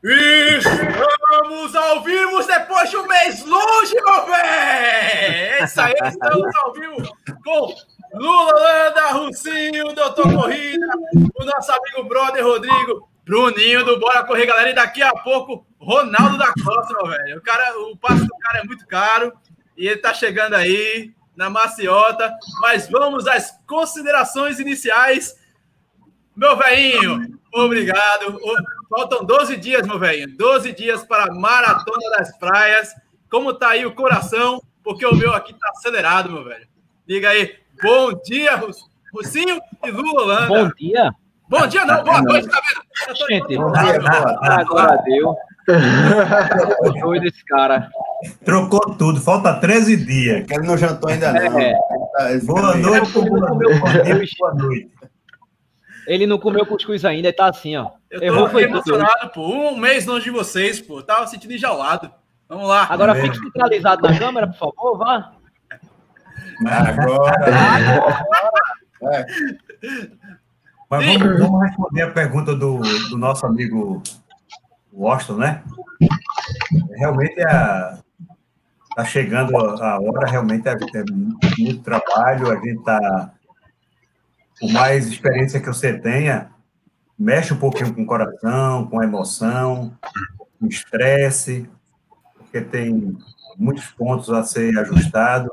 Estamos ao vivo depois de um mês longe, meu velho! Isso aí, estamos ao vivo com Lula Landa, Russinho, Doutor Corrida, o nosso amigo brother Rodrigo, Bruninho do Bora Correr, galera. E daqui a pouco, Ronaldo da Costa, meu velho. O, cara, o passo do cara é muito caro e ele tá chegando aí na maciota. Mas vamos às considerações iniciais. Meu velhinho, obrigado. Faltam 12 dias, meu velho. 12 dias para a Maratona das Praias. Como tá aí o coração? Porque o meu aqui tá acelerado, meu velho. Diga aí. Bom dia, Russinho e Lula Holanda. Bom dia. Bom dia, não. Boa noite, tá vendo? Gente, bom dia, agora deu. doido esse cara. Trocou tudo, falta 13 dias. Que ele não jantou ainda não. É. Boa noite, boa noite. Boa noite. Ele não comeu cuscuz ainda, ele tá assim, ó. Eu tô Errou, foi emocionado, pô. Um mês longe de vocês, pô. Tava sentindo enjaulado. Vamos lá. Agora é fique centralizado na câmera, por favor, vá. Agora. é. Mas vamos, vamos, responder a pergunta do, do nosso amigo Washington, né? Realmente a, tá chegando a hora, realmente é, é muito trabalho, a gente tá por mais experiência que você tenha, mexe um pouquinho com o coração, com a emoção, com o estresse, porque tem muitos pontos a ser ajustado.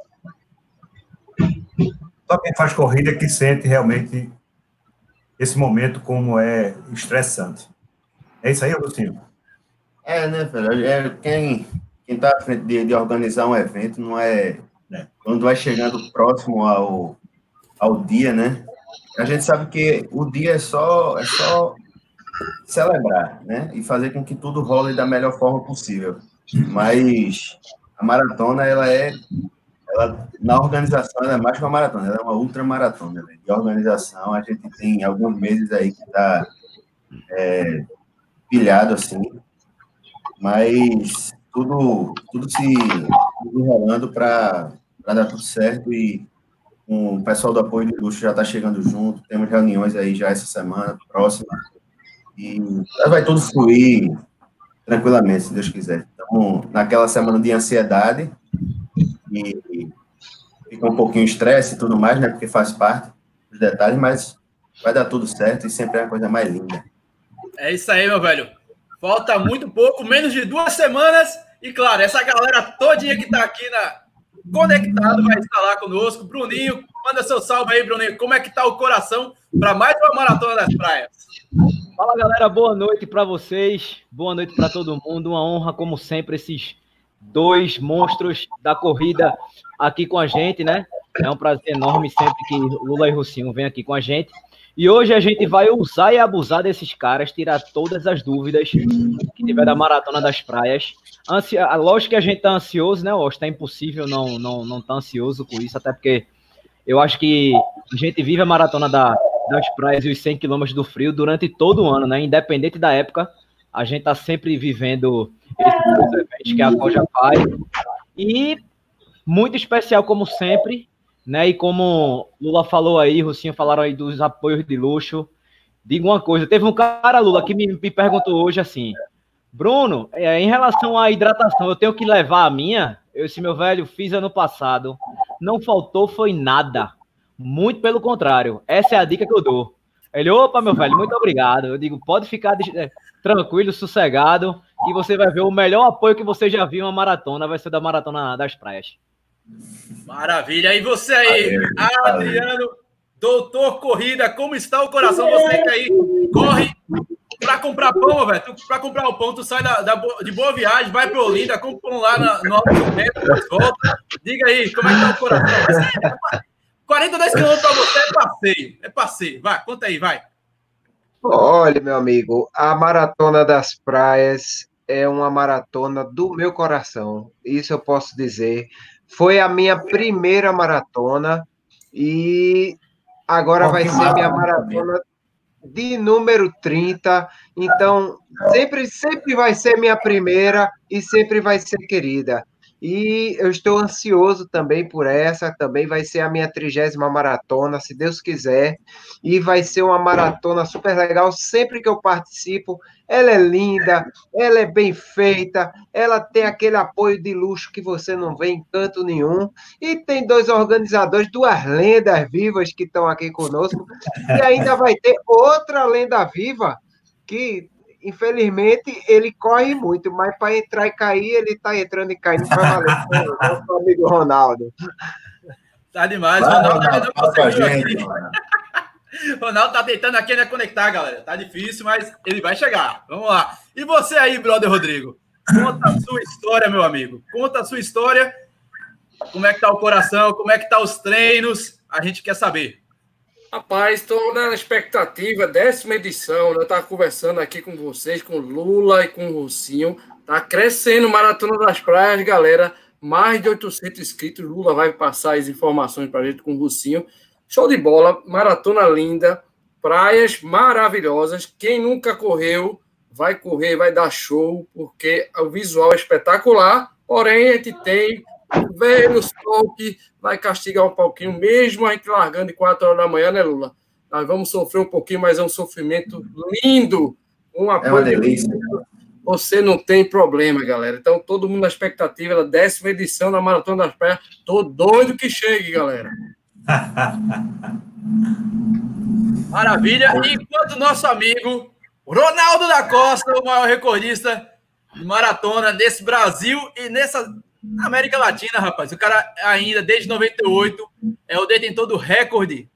Só quem faz corrida que sente realmente esse momento como é estressante. É isso aí, Agostinho? É, né, velho? É, quem quem está à frente de, de, organizar um evento não é, é, quando vai chegando próximo ao, ao dia, né? A gente sabe que o dia é só, é só celebrar, né? E fazer com que tudo role da melhor forma possível. Mas a maratona, ela é. Ela, na organização, ela é mais que uma maratona, ela é uma ultramaratona. Né? De organização, a gente tem alguns meses aí que está é, pilhado assim, mas tudo, tudo se enrolando para dar tudo certo e o pessoal do apoio de luxo já está chegando junto, temos reuniões aí já essa semana, próxima, e vai tudo fluir tranquilamente, se Deus quiser. Então, naquela semana de ansiedade, e fica um pouquinho estresse e tudo mais, né, porque faz parte dos detalhes, mas vai dar tudo certo e sempre é a coisa mais linda. É isso aí, meu velho. Falta muito pouco, menos de duas semanas, e claro, essa galera todinha que está aqui na, conectado vai estar lá conosco. Bruninho, manda seu salve aí, Bruninho. Como é que tá o coração para mais uma Maratona das Praias? Fala, galera. Boa noite para vocês. Boa noite para todo mundo. Uma honra, como sempre, esses dois monstros da corrida aqui com a gente, né? É um prazer enorme sempre que Lula e Rocinho vêm aqui com a gente. E hoje a gente vai usar e abusar desses caras, tirar todas as dúvidas que tiver da Maratona das Praias. Ansia, lógico que a gente tá ansioso, né, Osh? Tá impossível não, não, não tá ansioso com isso, até porque eu acho que a gente vive a Maratona da, das Praias e os 100 km do frio durante todo o ano, né? Independente da época, a gente tá sempre vivendo esses eventos que a Coja faz. E muito especial, como sempre, né? E como Lula falou aí, Rocinho falaram aí dos apoios de luxo. Diga uma coisa, teve um cara, Lula, que me, me perguntou hoje assim, Bruno, é, em relação à hidratação, eu tenho que levar a minha? Eu, esse meu velho, fiz ano passado, não faltou foi nada. Muito pelo contrário, essa é a dica que eu dou. Ele, opa, meu velho, muito obrigado. Eu digo, pode ficar é, tranquilo, sossegado, e você vai ver o melhor apoio que você já viu em uma maratona, vai ser da Maratona das Praias. Maravilha. E você aí, Adriano, doutor Corrida, como está o coração? Você que aí corre para comprar pão, velho. Para comprar o pão, tu sai da, da, de boa viagem, vai para Olinda, compra pão lá na, no Alto volta. Diga aí, como é que tá o coração? 42 quilômetros para você é passeio. É passeio. Vai, conta aí, vai. Olha, meu amigo, a Maratona das Praias é uma maratona do meu coração. Isso eu posso dizer. Foi a minha primeira maratona e agora vai ser minha maratona de número 30. Então, sempre, sempre vai ser minha primeira e sempre vai ser querida. E eu estou ansioso também por essa, também vai ser a minha trigésima maratona, se Deus quiser. E vai ser uma maratona super legal. Sempre que eu participo, ela é linda, ela é bem feita, ela tem aquele apoio de luxo que você não vê em canto nenhum. E tem dois organizadores, duas lendas vivas que estão aqui conosco. E ainda vai ter outra lenda viva que infelizmente, ele corre muito, mas para entrar e cair, ele está entrando e caindo para valer. Nosso amigo Ronaldo. Tá demais, Vai, Ronaldo. Ronaldo, tá gente, Ronaldo tá tentando aqui né, conectar, galera. Tá difícil, mas ele vai chegar. Vamos lá. E você aí, brother Rodrigo? Conta a sua história, meu amigo. Conta a sua história. Como é que tá o coração? Como é que tá os treinos? A gente quer saber. Rapaz, estou na expectativa, décima edição, né? Estava conversando aqui com vocês, com Lula e com o Rocinho. Tá crescendo Maratona das Praias, galera. Mais de 800 inscritos. Lula vai passar as informações para a gente com o Rocinho. Show de bola, maratona linda, praias maravilhosas. Quem nunca correu, vai correr, vai dar show, porque o visual é espetacular. Porém, a gente tem velho sol que vai castigar um pouquinho, mesmo a gente largando de 4 horas da manhã, né, Lula? Nós vamos sofrer um pouquinho, mas é um sofrimento lindo. Uma é uma delícia. Você não tem problema, galera. Então, todo mundo na expectativa da décima edição da Maratona das Praias. Tô doido que chegue, galera. Maravilha. E enquanto nosso amigo Ronaldo da Costa, o maior recordista de maratona desse Brasil e nessa América Latina, rapaz. O cara ainda, desde 98, é o detentor do recorde.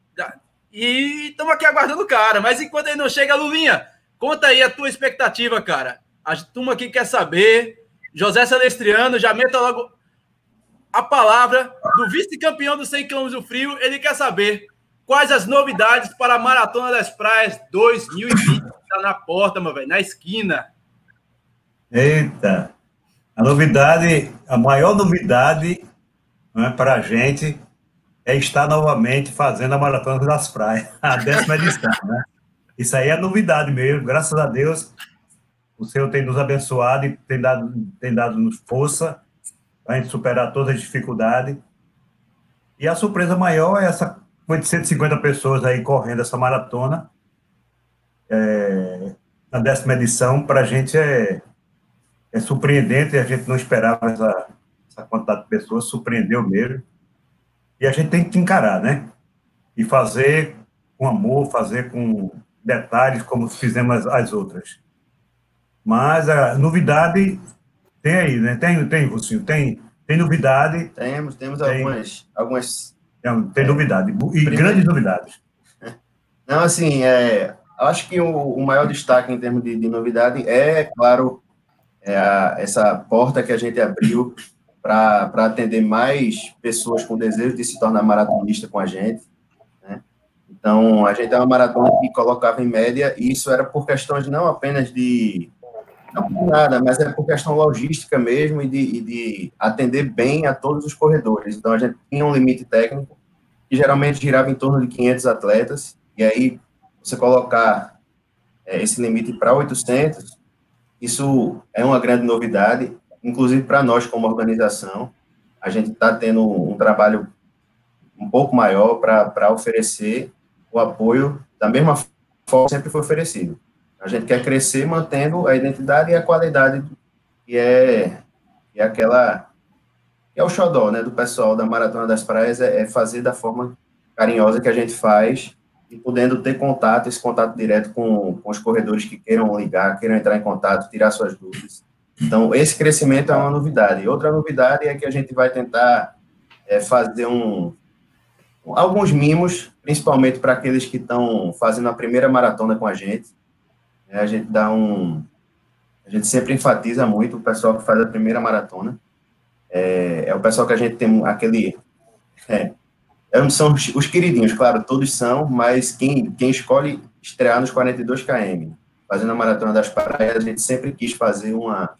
E estamos aqui aguardando o cara. Mas enquanto ele não chega, Lulinha, conta aí a tua expectativa, cara. A turma aqui quer saber. José Celestriano, já meta logo a palavra do vice-campeão do 100 km do frio. Ele quer saber quais as novidades para a Maratona das Praias 2020. Está na porta, meu velho, na esquina. Eita! A novidade, a maior novidade né, para a gente é estar novamente fazendo a Maratona das Praias, a décima edição, né? Isso aí é novidade mesmo, graças a Deus, o Senhor tem nos abençoado e tem dado, tem dado nos força para a gente superar todas as dificuldades. E a surpresa maior é essa de 150 pessoas aí correndo essa maratona, é, na décima edição, para a gente é, é surpreendente, a gente não esperava essa, essa quantidade de pessoas, surpreendeu mesmo. E a gente tem que encarar, né? E fazer com amor, fazer com detalhes, como fizemos as, as outras. Mas a novidade tem aí, né? Tem, tem, Rucinho, tem, tem novidade. Temos, temos tem, algumas, algumas. Tem, tem é, novidade, e primeiro, grandes novidades. Não, assim, é, acho que o, o maior destaque em termos de, de novidade é, claro, é a, essa porta que a gente abriu para atender mais pessoas com desejo de se tornar maratonista com a gente. Né? Então, a gente é uma maratona que colocava em média, e isso era por questões não apenas de. Não por nada, mas é por questão logística mesmo e de, e de atender bem a todos os corredores. Então, a gente tinha um limite técnico, que geralmente girava em torno de 500 atletas, e aí você colocar é, esse limite para 800, isso é uma grande novidade, inclusive para nós como organização. A gente está tendo um trabalho um pouco maior para oferecer o apoio da mesma forma que sempre foi oferecido. A gente quer crescer mantendo a identidade e a qualidade que é, que é aquela que é o xodó, né, do pessoal da Maratona das Praias, é, é fazer da forma carinhosa que a gente faz e podendo ter contato, esse contato direto com, com os corredores que queiram ligar, queiram entrar em contato, tirar suas dúvidas. Então, esse crescimento é uma novidade. Outra novidade é que a gente vai tentar é, fazer um, alguns mimos, principalmente para aqueles que estão fazendo a primeira maratona com a gente. É, a gente dá um. A gente sempre enfatiza muito o pessoal que faz a primeira maratona. É, é o pessoal que a gente tem aquele. É, são os, os queridinhos, claro, todos são, mas quem, quem escolhe estrear nos 42 km, fazendo a Maratona das Praias, a gente sempre quis fazer uma,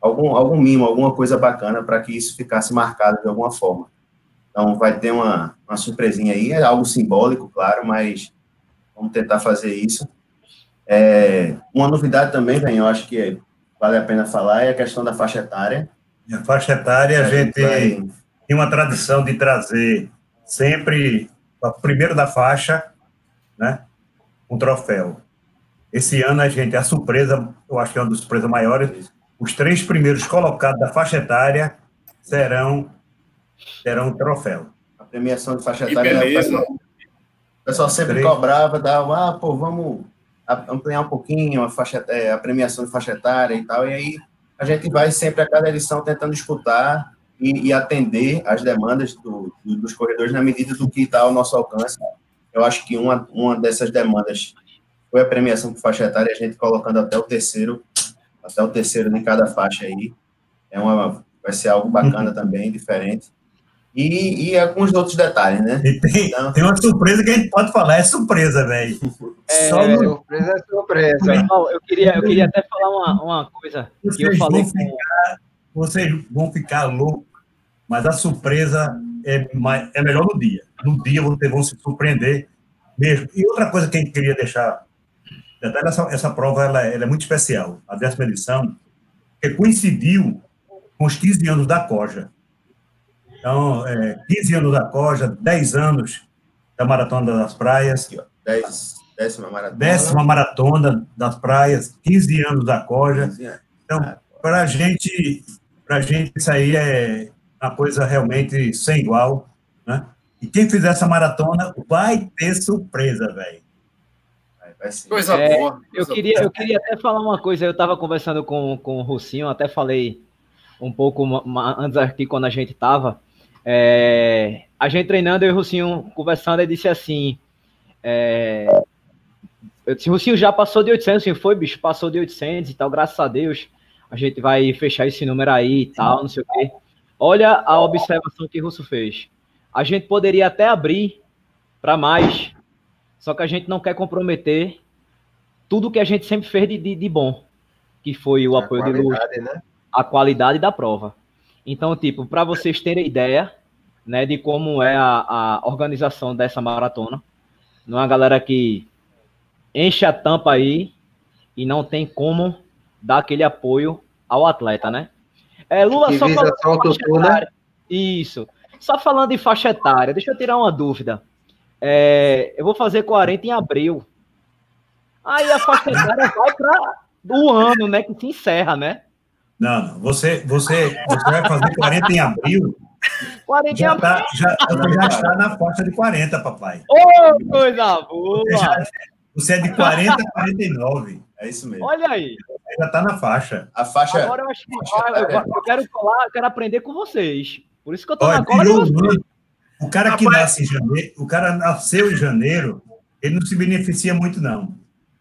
algum, algum mimo, alguma coisa bacana para que isso ficasse marcado de alguma forma. Então, vai ter uma, uma surpresinha aí, é algo simbólico, claro, mas vamos tentar fazer isso. É, uma novidade também, bem, eu acho que vale a pena falar, é a questão da faixa etária. A faixa etária, a, a gente, gente tem uma tradição de trazer sempre, o primeiro da faixa, né, um troféu. Esse ano a gente, a surpresa, eu acho que é uma das surpresas maiores, os três primeiros colocados da faixa etária serão, terão um troféu. A premiação de faixa etária, o pessoal, o pessoal sempre três. cobrava, dava, ah, pô, vamos ampliar um pouquinho a, faixa, é, a premiação de faixa etária e tal, e aí a gente vai sempre a cada edição tentando escutar e, e atender as demandas do, do, dos corredores na medida do que está ao nosso alcance. Eu acho que uma, uma dessas demandas foi a premiação por faixa etária, a gente colocando até o terceiro, até o terceiro em cada faixa aí. É uma, vai ser algo bacana também, diferente. E, e alguns outros detalhes, né? E tem, então, tem uma surpresa que a gente pode falar, é surpresa, velho. É, Só no... surpresa é surpresa. eu, queria, eu queria até falar uma, uma coisa vocês que eu falei vão ficar. Vocês vão ficar loucos mas a surpresa é, é melhor no dia. No dia vocês vão se surpreender mesmo. E outra coisa que a gente queria deixar, essa, essa prova ela, ela é muito especial, a décima edição, que coincidiu com os 15 anos da Coja. Então, é, 15 anos da Coja, 10 anos da Maratona das Praias. décima maratona. Décima maratona das praias, 15 anos da Coja. Então, para gente, a gente, isso aí é, uma coisa realmente sem igual, né? E quem fizer essa maratona vai ter surpresa, velho. Coisa é, boa. Coisa eu, queria, boa. eu queria até falar uma coisa. Eu estava conversando com, com o Russinho, até falei um pouco antes aqui quando a gente estava. É, a gente treinando, eu e o Russinho conversando, ele disse assim: é, eu disse, Russinho já passou de 800, assim, foi, bicho, passou de 800 e tal, graças a Deus. A gente vai fechar esse número aí e tal, não sei o quê. Olha a observação que Russo fez. A gente poderia até abrir para mais, só que a gente não quer comprometer tudo que a gente sempre fez de, de, de bom, que foi o a apoio de luz, né? a qualidade da prova. Então, tipo, para vocês terem ideia, né, de como é a, a organização dessa maratona, não é uma galera que enche a tampa aí e não tem como dar aquele apoio ao atleta, né? É, Lula que só falando faixa etária. Isso. Só falando em faixa etária, deixa eu tirar uma dúvida. É, eu vou fazer 40 em abril. Aí a faixa etária vai para o ano, né? Que se encerra, né? Não, não. Você, você, você vai fazer 40 em abril. 40 já, em tá, já, você já está na faixa de 40, papai. Ô, oh, coisa boa! Você, já, você é de 40 a 49. É isso mesmo. Olha aí. Já está na faixa. A faixa. Agora eu acho que eu, eu, quero colar, eu quero aprender com vocês. Por isso que eu estou na cola de vocês. O cara que nasce em janeiro, o cara nasceu em janeiro, ele não se beneficia muito, não.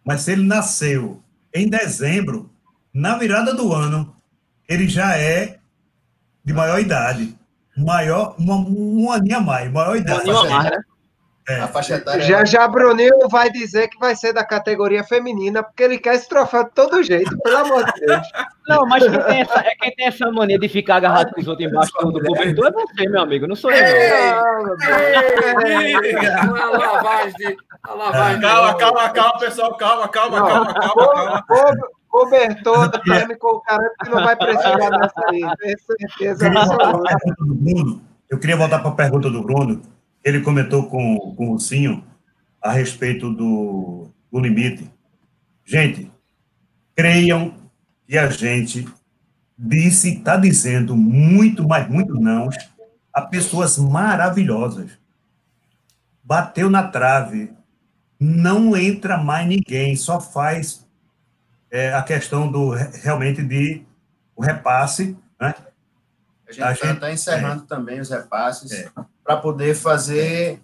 Mas se ele nasceu em dezembro, na virada do ano, ele já é de maior idade. Maior, uma, uma aninha a mais, maior idade. Uma mais, né? É. A faixa etária. Já já Bruninho vai dizer que vai ser da categoria feminina, porque ele quer esse troféu de todo jeito, pelo amor de Deus. Não, mas quem tem essa, é quem tem essa mania de ficar agarrado com os outros embaixo do, do cobertor é você, meu amigo, não sou eu. Não. lavagem. Calma, calma, calma, pessoal, calma, calma, calma, calma, calma. Cobertor térmico, o cara que não vai precisar dessa aí, tenho certeza. Eu queria voltar para a pergunta do Bruno ele comentou com, com o Russinho a respeito do, do limite. Gente, creiam que a gente disse, está dizendo muito, mas muito não a pessoas maravilhosas. Bateu na trave, não entra mais ninguém, só faz é, a questão do realmente de o repasse, né? A gente está encerrando é, também os repasses. É para poder fazer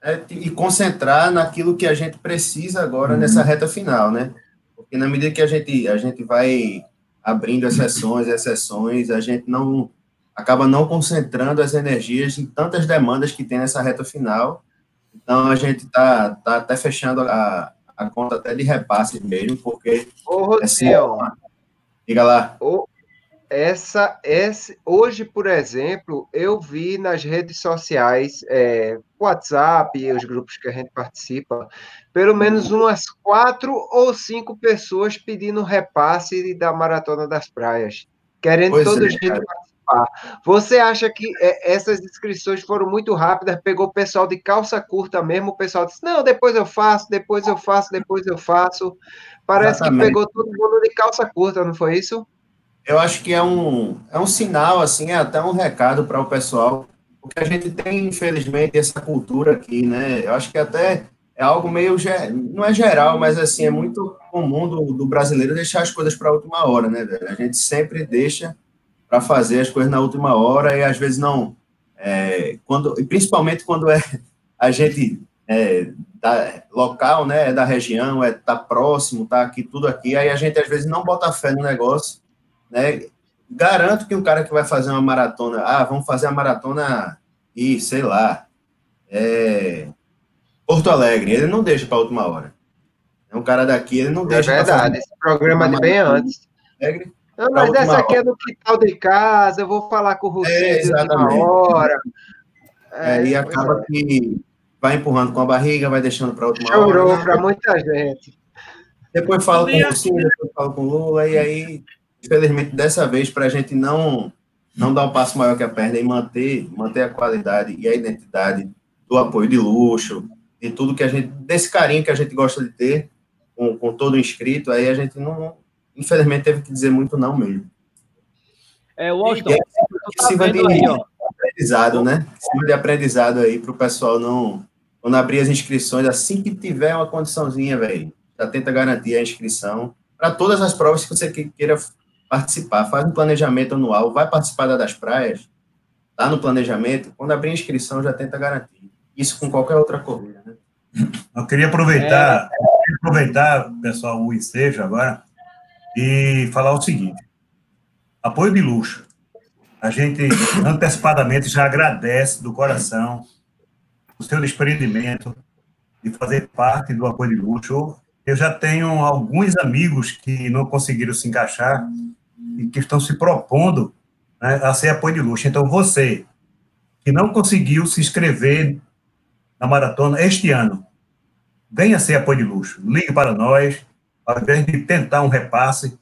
é, e concentrar naquilo que a gente precisa agora uhum. nessa reta final, né? Porque na medida que a gente, a gente vai abrindo as sessões, a gente não acaba não concentrando as energias em tantas demandas que tem nessa reta final. Então a gente está tá até fechando a, a conta até de repasse mesmo, porque. Ô, Rodrigo, diga lá. Ô, essa, essa, hoje, por exemplo, eu vi nas redes sociais, é, WhatsApp e os grupos que a gente participa, pelo menos umas quatro ou cinco pessoas pedindo repasse da Maratona das Praias, querendo pois todo é, participar. Você acha que é, essas inscrições foram muito rápidas? Pegou o pessoal de calça curta mesmo? O pessoal disse: não, depois eu faço, depois eu faço, depois eu faço. Parece Exatamente. que pegou todo mundo de calça curta, não foi isso? Eu acho que é um, é um sinal, assim, é até um recado para o pessoal, porque a gente tem, infelizmente, essa cultura aqui, né? Eu acho que até é algo meio, não é geral, mas assim, é muito comum do, do brasileiro deixar as coisas para a última hora, né? A gente sempre deixa para fazer as coisas na última hora e às vezes não, é, quando, principalmente quando é a gente é, da, local, né, é da região, é tá próximo, tá aqui, tudo aqui, aí a gente às vezes não bota fé no negócio, né? Garanto que um cara que vai fazer uma maratona, ah, vamos fazer a maratona e sei lá, é, Porto Alegre, ele não deixa para a última hora. É um cara daqui, ele não é deixa. É verdade, esse programa de bem antes. Alegre, não, mas essa aqui hora. é do quintal de casa, eu vou falar com o Rousseau é, exatamente. hora. É, e acaba é. que vai empurrando com a barriga, vai deixando para última Chorou hora. Chorou para muita gente. Depois falo com o Rousseau, depois falo com o Lula, e aí, infelizmente, dessa vez, para a gente não, não dar um passo maior que a perna e manter, manter a qualidade e a identidade do apoio de luxo, de tudo que a gente, desse carinho que a gente gosta de ter com, com todo inscrito, aí a gente não, infelizmente, teve que dizer muito não mesmo. É, Washington, tá sirva de aí, aprendizado, né? Sirva de aprendizado aí para o pessoal não, quando abrir as inscrições, assim que tiver uma condiçãozinha, velho, já tenta garantir a inscrição para todas as provas que você queira participar. Faz um planejamento anual, vai participar da das praias, tá no planejamento, quando abrir a inscrição já tenta garantir. Isso com qualquer outra corrida, né? Eu queria aproveitar, é... aproveitar, pessoal, o ensejo agora e falar o seguinte: apoio de luxo. A gente antecipadamente já agradece do coração o seu desprendimento de fazer parte do apoio de luxo. Eu já tenho alguns amigos que não conseguiram se encaixar e que estão se propondo né, a ser apoio de luxo. Então, você que não conseguiu se inscrever na maratona este ano. Venha ser apoio de luxo. Ligue para nós, ao invés de tentar um repasse,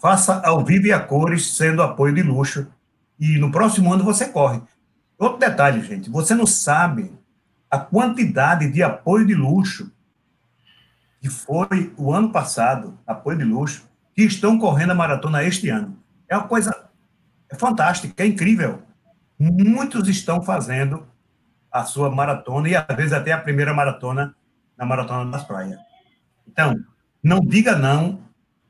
faça ao vivo e a cores, sendo apoio de luxo. E no próximo ano você corre. Outro detalhe, gente, você não sabe a quantidade de apoio de luxo que foi o ano passado, apoio de luxo, que estão correndo a maratona este ano. É uma coisa fantástica, é incrível. Muitos estão fazendo a sua maratona e às vezes até a primeira maratona na Maratona das Praias. Então, não diga não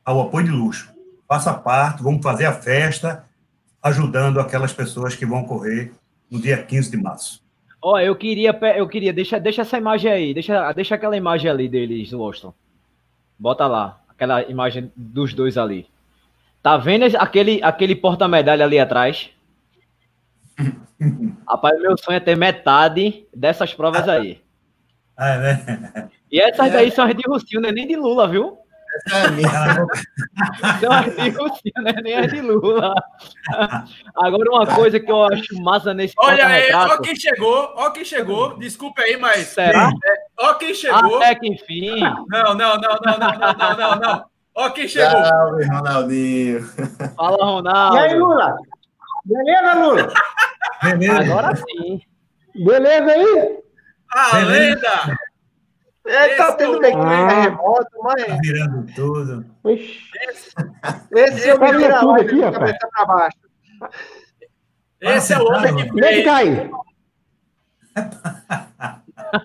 ao apoio de luxo. Faça parte, vamos fazer a festa ajudando aquelas pessoas que vão correr no dia 15 de março. Ó, oh, eu queria, eu queria, deixa, deixa essa imagem aí, deixa, deixa aquela imagem ali deles, Washington. Bota lá, aquela imagem dos dois ali. Tá vendo aquele, aquele porta-medalha ali atrás? Rapaz, meu sonho é ter metade dessas provas aí. Ah, é, né? E essas daí são as de Rocinho, não é nem de Lula, viu? Essa é a minha. não é nem as de Lula. Agora, uma coisa que eu acho massa nesse Olha aí, ó quem chegou, ó quem chegou. Desculpa aí, mas. Será? É, ó quem chegou. Até que enfim. Não, não, não, não, não, não, não, não. Ó quem chegou. Salve, Ronaldinho. Fala, Ronaldo. E aí, Lula? Beleza, Lula? Beleza. Agora sim. Beleza aí? A lenda! É, tá tendo meio que remoto, mas. Tá virando tudo. Esse, esse eu me vira tudo aqui, rapaz. Pra baixo. Esse é o homem que Como é que cai?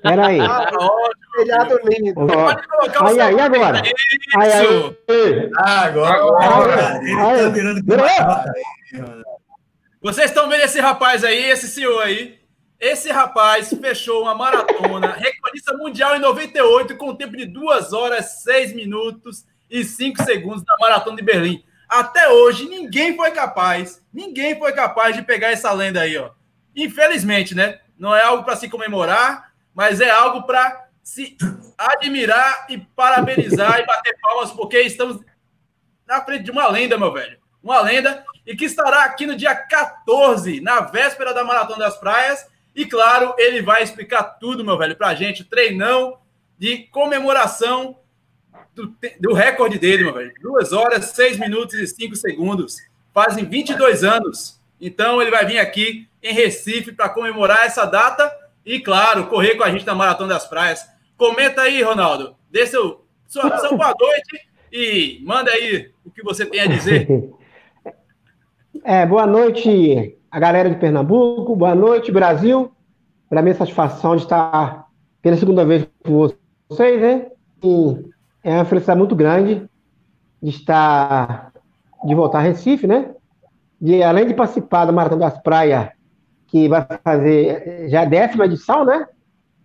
Peraí. Ah, Telhado lindo. Aí, aí, agora. Aí, aí. Agora. agora. Ele tá virando. Vocês estão vendo esse rapaz aí, esse senhor aí? Esse rapaz fechou uma maratona, recordista mundial em 98, com tempo de 2 horas, 6 minutos e 5 segundos na maratona de Berlim. Até hoje, ninguém foi capaz, ninguém foi capaz de pegar essa lenda aí, ó. Infelizmente, né? Não é algo para se comemorar, mas é algo para se admirar e parabenizar e bater palmas, porque estamos na frente de uma lenda, meu velho. Uma lenda e que estará aqui no dia 14, na véspera da Maratona das Praias. E claro, ele vai explicar tudo, meu velho, pra gente. Treinão de comemoração do, do recorde dele, meu velho. 2 horas, 6 minutos e 5 segundos. Fazem 22 anos Então ele vai vir aqui em Recife para comemorar essa data e, claro, correr com a gente na Maratona das Praias. Comenta aí, Ronaldo. Dê seu, sua, sua boa noite e manda aí o que você tem a dizer. É, boa noite a galera de Pernambuco, boa noite, Brasil. Para mim, é satisfação de estar pela segunda vez com vocês, né? E é uma felicidade muito grande de estar, de voltar a Recife, né? De, além de participar da Maratona das Praias, que vai fazer já a décima edição, né?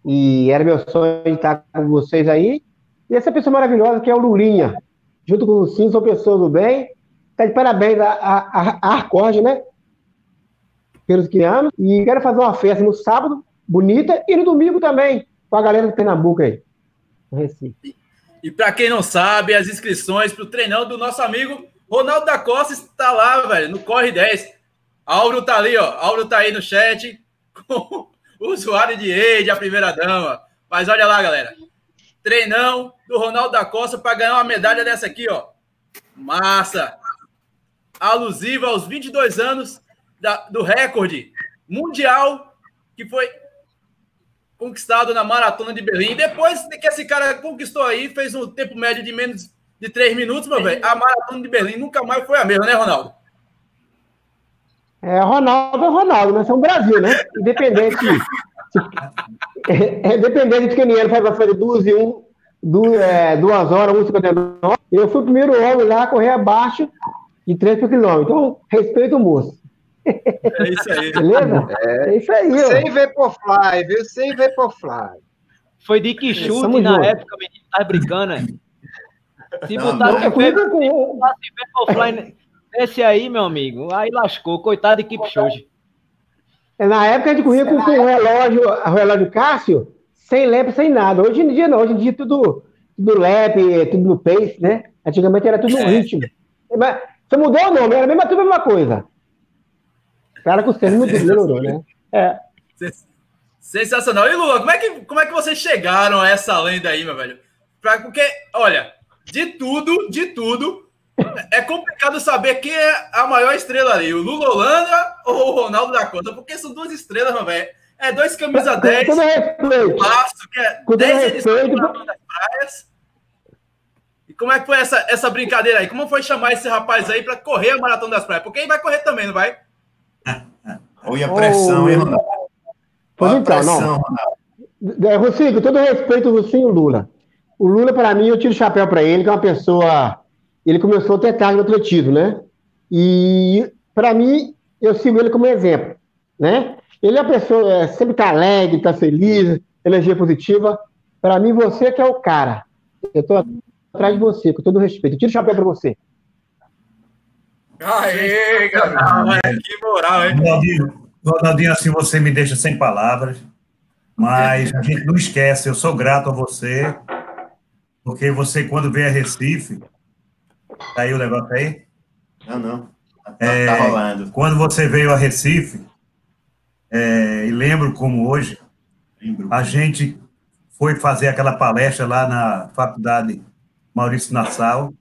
E era meu sonho estar com vocês aí. E essa pessoa maravilhosa que é o Lulinha, junto com o Sim, são pessoas do bem. Tá de parabéns a, a, a né? Pelos que anos. E quero fazer uma festa no sábado, bonita, e no domingo também, com a galera do Pernambuco aí, no Recife. E para quem não sabe, as inscrições para o treinão do nosso amigo Ronaldo da Costa está lá, velho, no Corre 10. Auro tá ali, ó. Auro tá aí no chat com o usuário de Eide, a primeira dama. Mas olha lá, galera. Treinão do Ronaldo da Costa para ganhar uma medalha dessa aqui, ó. Massa! Alusiva aos 22 anos da, do recorde mundial que foi conquistado na maratona de Berlim. Depois que esse cara conquistou aí, fez um tempo médio de menos de 3 minutos, meu velho. A maratona de Berlim nunca mais foi a mesma, né, Ronaldo? É, Ronaldo é Ronaldo, nós somos Brasil, né? Independente. é, independente de quem ele vai fazer 12 e 1, duas, é, duas horas, 1,59. Eu fui o primeiro homem lá a correr abaixo de 3 por quilômetro. Então, respeito o moço. É isso aí. Beleza? É, é isso aí, ó. Sem Vaporfly, viu? Sem Vaporfly. Foi de que chute na junto. época, menino. Tá brincando, hein? Se botasse Vaporfly esse aí, meu amigo, aí lascou. Coitado de Kipchoge. É, na época a gente corria com, com o relógio, o relógio Cássio, sem lep, sem nada. Hoje em dia não, hoje em dia tudo, tudo lep, tudo no pace, né? Antigamente era tudo no é. ritmo. Mas, você mudou o nome, era a mesma, tudo a mesma coisa. Cara, com o termo melhorou, né? É. Sensacional. E Lula, como é, que, como é que vocês chegaram a essa lenda aí, meu velho? Pra, porque, olha, de tudo, de tudo, é complicado saber quem é a maior estrela ali, o Lula Holanda ou o Ronaldo da Conta, porque são duas estrelas, meu velho. É dois camisa 10, um passo, que é 10 edições das praias. E como é que foi essa, essa brincadeira aí? Como foi chamar esse rapaz aí para correr a Maratona das Praias? Porque ele vai correr também, não vai? Olha a pressão, hein, Ronaldo? Pois então, pressão, não. Ronaldo. É, Rocinho, com todo respeito, Rocinho Lula. O Lula, para mim, eu tiro o chapéu para ele, que é uma pessoa. Ele começou a ter tarde no atletismo, né? E, para mim, eu sigo ele como exemplo, né? Ele é uma pessoa, é, sempre tá alegre, tá feliz, energia positiva. Para mim, você que é o cara. Eu tô atrás de você, com todo respeito. Eu tiro o chapéu para você. Aê, galera, que moral, hein? Ronaldinho, Ronaldinho, assim você me deixa sem palavras, mas a gente não esquece, eu sou grato a você, porque você, quando veio a Recife, tá aí o negócio aí? Não, não, tá, é, tá rolando. Quando você veio a Recife, é, e lembro como hoje, lembro. a gente foi fazer aquela palestra lá na faculdade Maurício Nassau,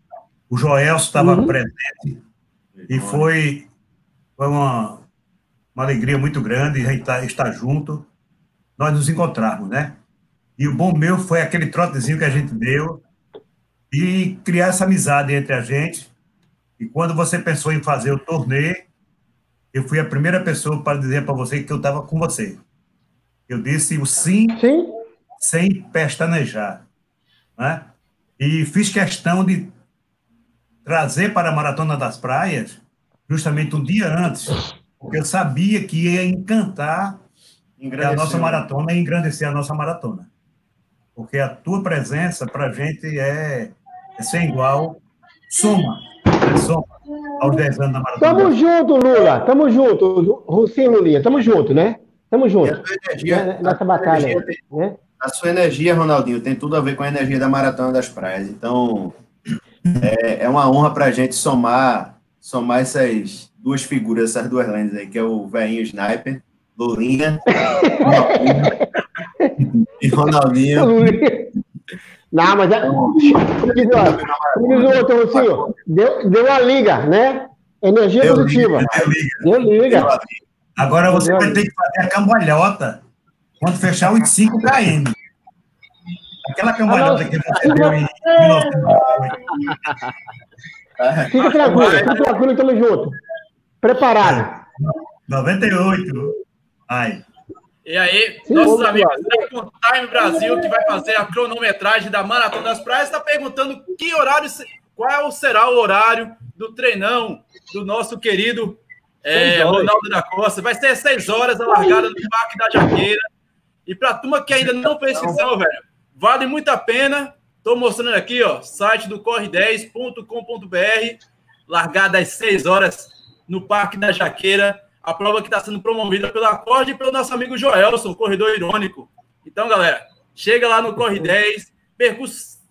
o Joelso estava uhum. presente, e foi, foi uma, uma alegria muito grande tá, estar junto, nós nos encontrarmos, né? E o bom meu foi aquele trotezinho que a gente deu e criar essa amizade entre a gente. E quando você pensou em fazer o torneio, eu fui a primeira pessoa para dizer para você que eu estava com você. Eu disse o sim, sim. sem pestanejar. Né? E fiz questão de trazer para a Maratona das Praias justamente um dia antes, porque eu sabia que ia encantar a nossa maratona e engrandecer a nossa maratona. Porque a tua presença, para a gente, é, é sem igual, soma, é soma aos 10 anos da maratona. Tamo junto, Lula, tamo junto, Rocinho Lulinha, tamo junto, né? Tamo junto. Energia, nessa batalha. Energia, né? A sua energia, Ronaldinho, tem tudo a ver com a energia da Maratona das Praias. Então, é, é uma honra para a gente somar, somar essas duas figuras, essas duas lendas aí, que é o velhinho Sniper, Lulinha e Ronaldinho. Não, mas é. Como diz o outro, Lucinho, deu, deu uma liga, né? Energia Deu positiva. liga, deu liga. Deu liga. Agora você Deu vai ter que fazer a cambalhota quando fechar os 5 km. Aquela cambalhota que você deu em 1998. Fica tranquilo, fica tranquilo, tamo junto. Preparado. 98. Ai. E aí, Sim, nossos vamos amigos lá. da Time Brasil, que vai fazer a cronometragem da Maratona das Praias, está perguntando que horário, qual será o horário do treinão do nosso querido é. Ronaldo da Costa. Vai ser seis horas a largada no Parque da Jaqueira. E para a turma que ainda não fez inscrição, velho, vale muito a pena. Estou mostrando aqui, ó, site do corre10.com.br, largada às 6 horas no Parque da Jaqueira. A prova que está sendo promovida pela Acorde e pelo nosso amigo Joelson, corredor irônico. Então, galera, chega lá no Corre 10, percurso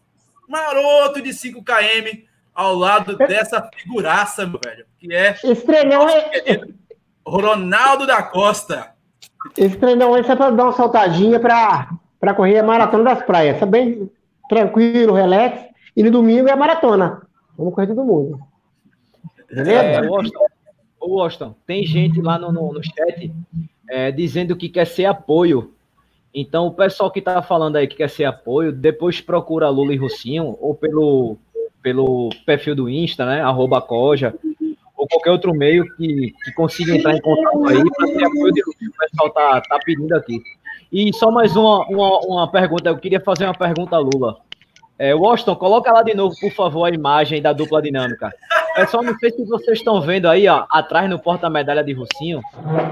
maroto de 5 km ao lado dessa figuraça, meu velho, que é é. Ronaldo da Costa. Esse treinão aí é pra dar uma saltadinha pra, pra correr a maratona das praias. É bem tranquilo, relax. E no domingo é a maratona. Vamos correr todo mundo. Beleza? É, Washington, Washington, tem gente lá no, no, no chat é, dizendo que quer ser apoio. Então, o pessoal que tá falando aí que quer ser apoio, depois procura Lula e Rocinho, ou pelo, pelo perfil do Insta, né? Arroba Coja, ou qualquer outro meio que, que consiga entrar em contato aí para ter apoio de que o pessoal tá, tá pedindo aqui. E só mais uma, uma, uma pergunta, eu queria fazer uma pergunta a Lula. É, Washington, coloca lá de novo, por favor, a imagem da dupla dinâmica. Pessoal, não sei se vocês estão vendo aí, ó, atrás no porta-medalha de Russinho,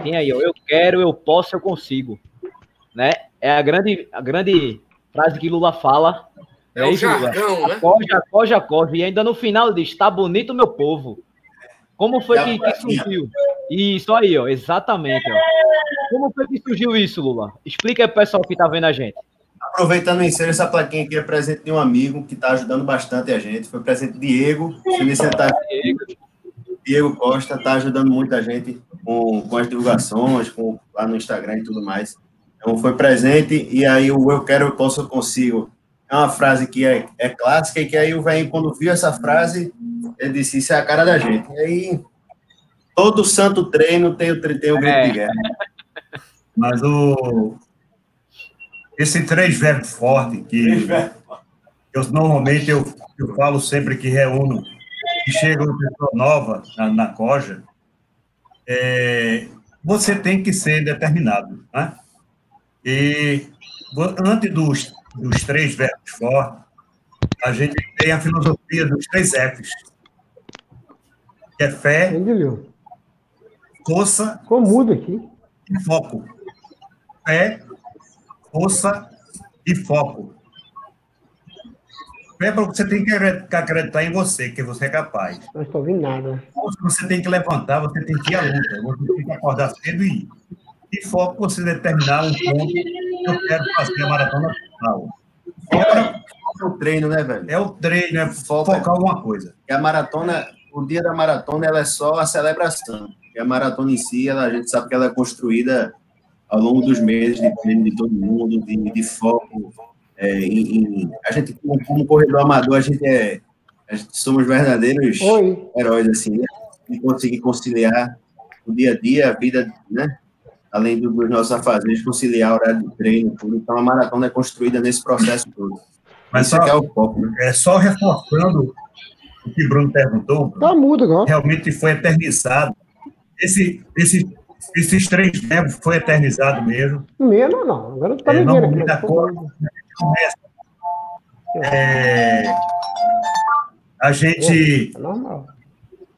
tem aí, ó, eu quero, eu posso, eu consigo. Né? É a grande, a grande frase que Lula fala. É o isso, Lula? jargão, né? Acorde, acorde, acorde. E ainda no final diz, tá bonito, meu povo. Como foi a que, que pracinha. surgiu? Isso aí, ó, exatamente, ó. Como foi que surgiu isso, Lula? Explica aí pro pessoal que tá vendo a gente. Aproveitando o ensejo, essa plaquinha aqui é presente de um amigo que está ajudando bastante a gente. Foi presente de Diego. Se ele sentar Diego Costa está ajudando muita gente com, com as divulgações, com, lá no Instagram e tudo mais. Então foi presente, e aí o eu quero, eu posso, eu consigo. É uma frase que é, é clássica, e que aí o velho, quando viu essa frase, ele disse, isso é a cara da gente. E aí, todo santo treino tem o, tem o grito É. de guerra. Mas o. Esse três verbos forte que eu normalmente eu, eu falo sempre que reúno que chega uma pessoa nova na, na coja, é, você tem que ser determinado, né? E antes dos, dos três verbos fortes, a gente tem a filosofia dos três Fs, que é fé, Entendeu? força Ficou mudo aqui. e foco. Fé, força e foco. Fé para você tem que acre- que acreditar em você, que você é capaz. Não estou ouvindo nada. Força você tem que levantar, você tem que ir à luta, você tem que acordar cedo e ir. E foco você determinar um ponto que eu quero fazer a maratona final. Fora É o treino, né, velho? é o treino, é Foco é- focar alguma coisa. que a maratona, o dia da maratona, ela é só a celebração. E a maratona em si, ela, a gente sabe que ela é construída ao longo dos meses de treino de todo mundo, de, de foco. é, em, em- a gente, como, como corredor amador, a gente é. A gente somos verdadeiros Oi. heróis, assim, né? De conseguir conciliar o dia a dia, a vida, né? Além do- dos nossos afazeres, conciliar o horário de treino, tudo. Então, a maratona é construída nesse processo todo. Mas Isso só, é o foco, né? é só reforçando o que o Bruno perguntou, Tá mudo agora. realmente foi eternizado. Esse, esse, esses três verbos foi eternizado mesmo. Mesmo não. Agora não tá É, aqui. cor começa. É, a gente É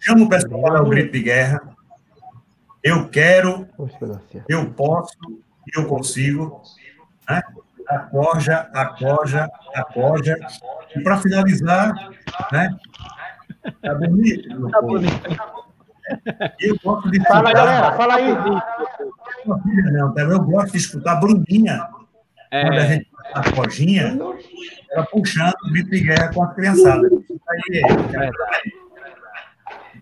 chama o pessoal para o grito de guerra. Eu quero, eu posso, eu consigo. Né? Acorja, acorja, acorja. E para finalizar, né? Tá bonito? meu Tá povo? bonito. Eu gosto de Fala, galera. Fala aí. Não, tá? Eu gosto de escutar a Bruninha, quando a É, gente tá na cojinha, ela puxando o grito de guerra com a criançada. Isso aí é- verdade.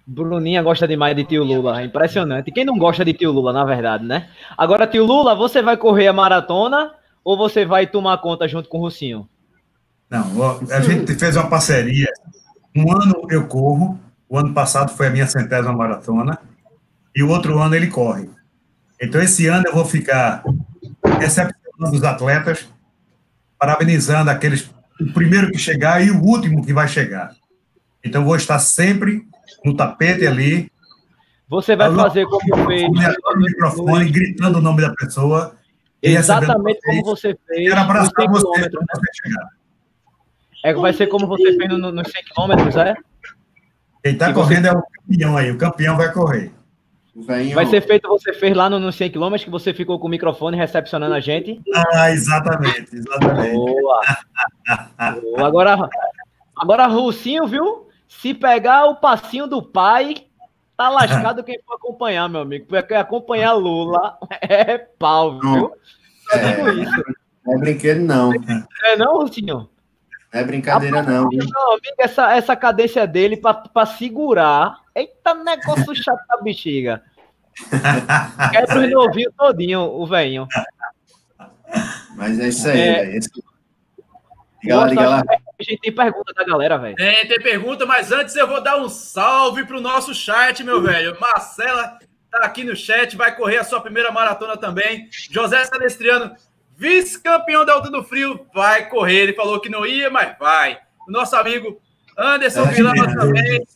Bruninha gosta demais de tio Lula, é impressionante. Quem não gosta de tio Lula, na verdade, né? Agora, tio Lula, você vai correr a maratona ou você vai tomar conta junto com o Russinho? Não, a gente fez uma parceria. Um ano eu corro O ano passado foi a minha centésima maratona. E o outro ano ele corre. Então, esse ano eu vou ficar recepcionando os atletas, parabenizando aqueles, o primeiro que chegar e o último que vai chegar. Então, vou estar sempre no tapete ali. Você vai fazer como fez. No microfone, gritando o nome da pessoa. Exatamente como você fez. Quero abraçar você né? você chegar. É, vai ser como você fez nos no 100 km, é? Quem está correndo você... é o campeão aí. O campeão vai correr. Venho... Vai ser feito você fez lá no, no 100 km, que você ficou com o microfone recepcionando a gente. Ah, exatamente, exatamente. Boa. Boa. Agora, agora, Russinho, viu? Se pegar o passinho do pai, tá lascado quem for acompanhar, meu amigo. Porque acompanhar Lula é pau, viu? É, isso. não é brinquedo, não. É não, Russinho? Não é brincadeira, não. Meu amigo, essa, essa cadência dele para segurar. Eita, negócio chato da bexiga. Quebra os novinhos todinho, o velhinho. Mas é isso aí, é... Esse... Diga lá, diga lá. A gente tem pergunta da galera, velho. Tem, tem pergunta, mas antes eu vou dar um salve pro nosso chat, meu velho. Marcela tá aqui no chat, vai correr a sua primeira maratona também. José Salestriano, vice-campeão da Alta do Frio, vai correr. Ele falou que não ia, mas vai. O nosso amigo Anderson é, Vilama é, também.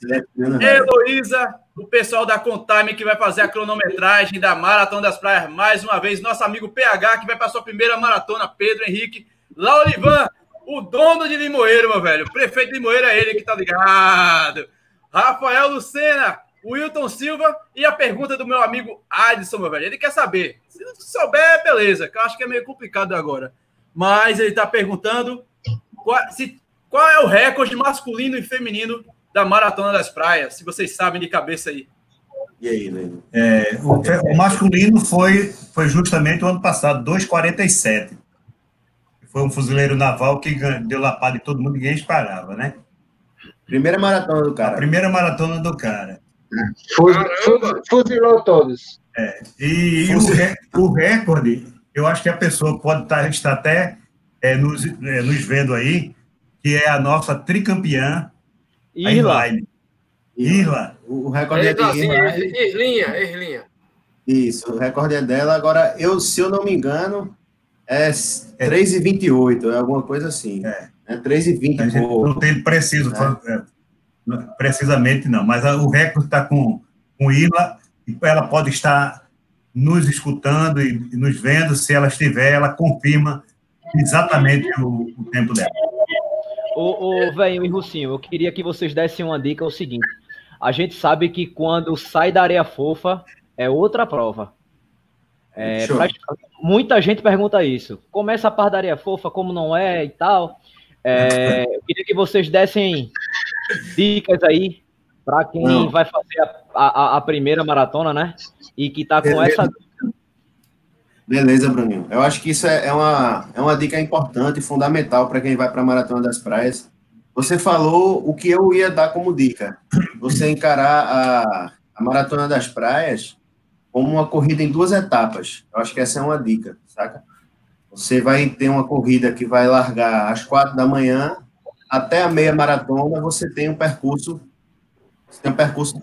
É, Heloísa, o pessoal da Contime que vai fazer a cronometragem da Maratona das Praias mais uma vez. Nosso amigo PH, que vai para sua primeira maratona, Pedro Henrique. Laurivan, o dono de Limoeiro, meu velho. O prefeito de Limoeiro é ele que tá ligado. Rafael Lucena, Wilton Silva e a pergunta do meu amigo Adson, meu velho. Ele quer saber. Se não souber, beleza, que eu acho que é meio complicado agora. Mas ele está perguntando qual, se qual é o recorde masculino e feminino da Maratona das Praias? Se vocês sabem de cabeça aí. E aí, Leno? É, o, o, masculino foi, foi justamente o ano passado, 2,47. Foi um fuzileiro naval que deu lapada em todo mundo, ninguém esperava, né? Primeira maratona do cara. A primeira maratona do cara. Fuzilou todos. É, e, e o, o, recorde, eu acho que a pessoa pode estar, estar até é, nos, é, nos vendo aí, que é a nossa tricampeã, Irla. Irla. O recorde é de Irla. Irlinha, Irlinha. Isso, o recorde é dela. Agora, eu, se eu não me engano, é 3,28, é alguma coisa assim. É, é 3,20. Não tem preciso, é. É. precisamente não, mas o recorde está com, com Irla, e ela pode estar nos escutando e, nos vendo, se ela estiver, ela confirma exatamente o, o tempo dela. Ô, ô velho e Russinho, eu queria que vocês dessem uma dica: é o seguinte. A gente sabe que quando sai da areia fofa é outra prova. É, muita gente pergunta isso. Começa a parte da areia fofa, como não é e tal. É, eu queria que vocês dessem dicas aí para quem não. vai fazer a, a, a, primeira maratona, né? E que tá com essa Beleza, Bruninho. Eu acho que isso é, é, uma, é uma dica importante e fundamental para quem vai para a Maratona das Praias. Você falou o que eu ia dar como dica. Você encarar a, a Maratona das Praias como uma corrida em duas etapas. Eu acho que essa é uma dica, saca? Você vai ter uma corrida que vai largar às quatro da manhã até a meia maratona, você tem um percurso, tem um percurso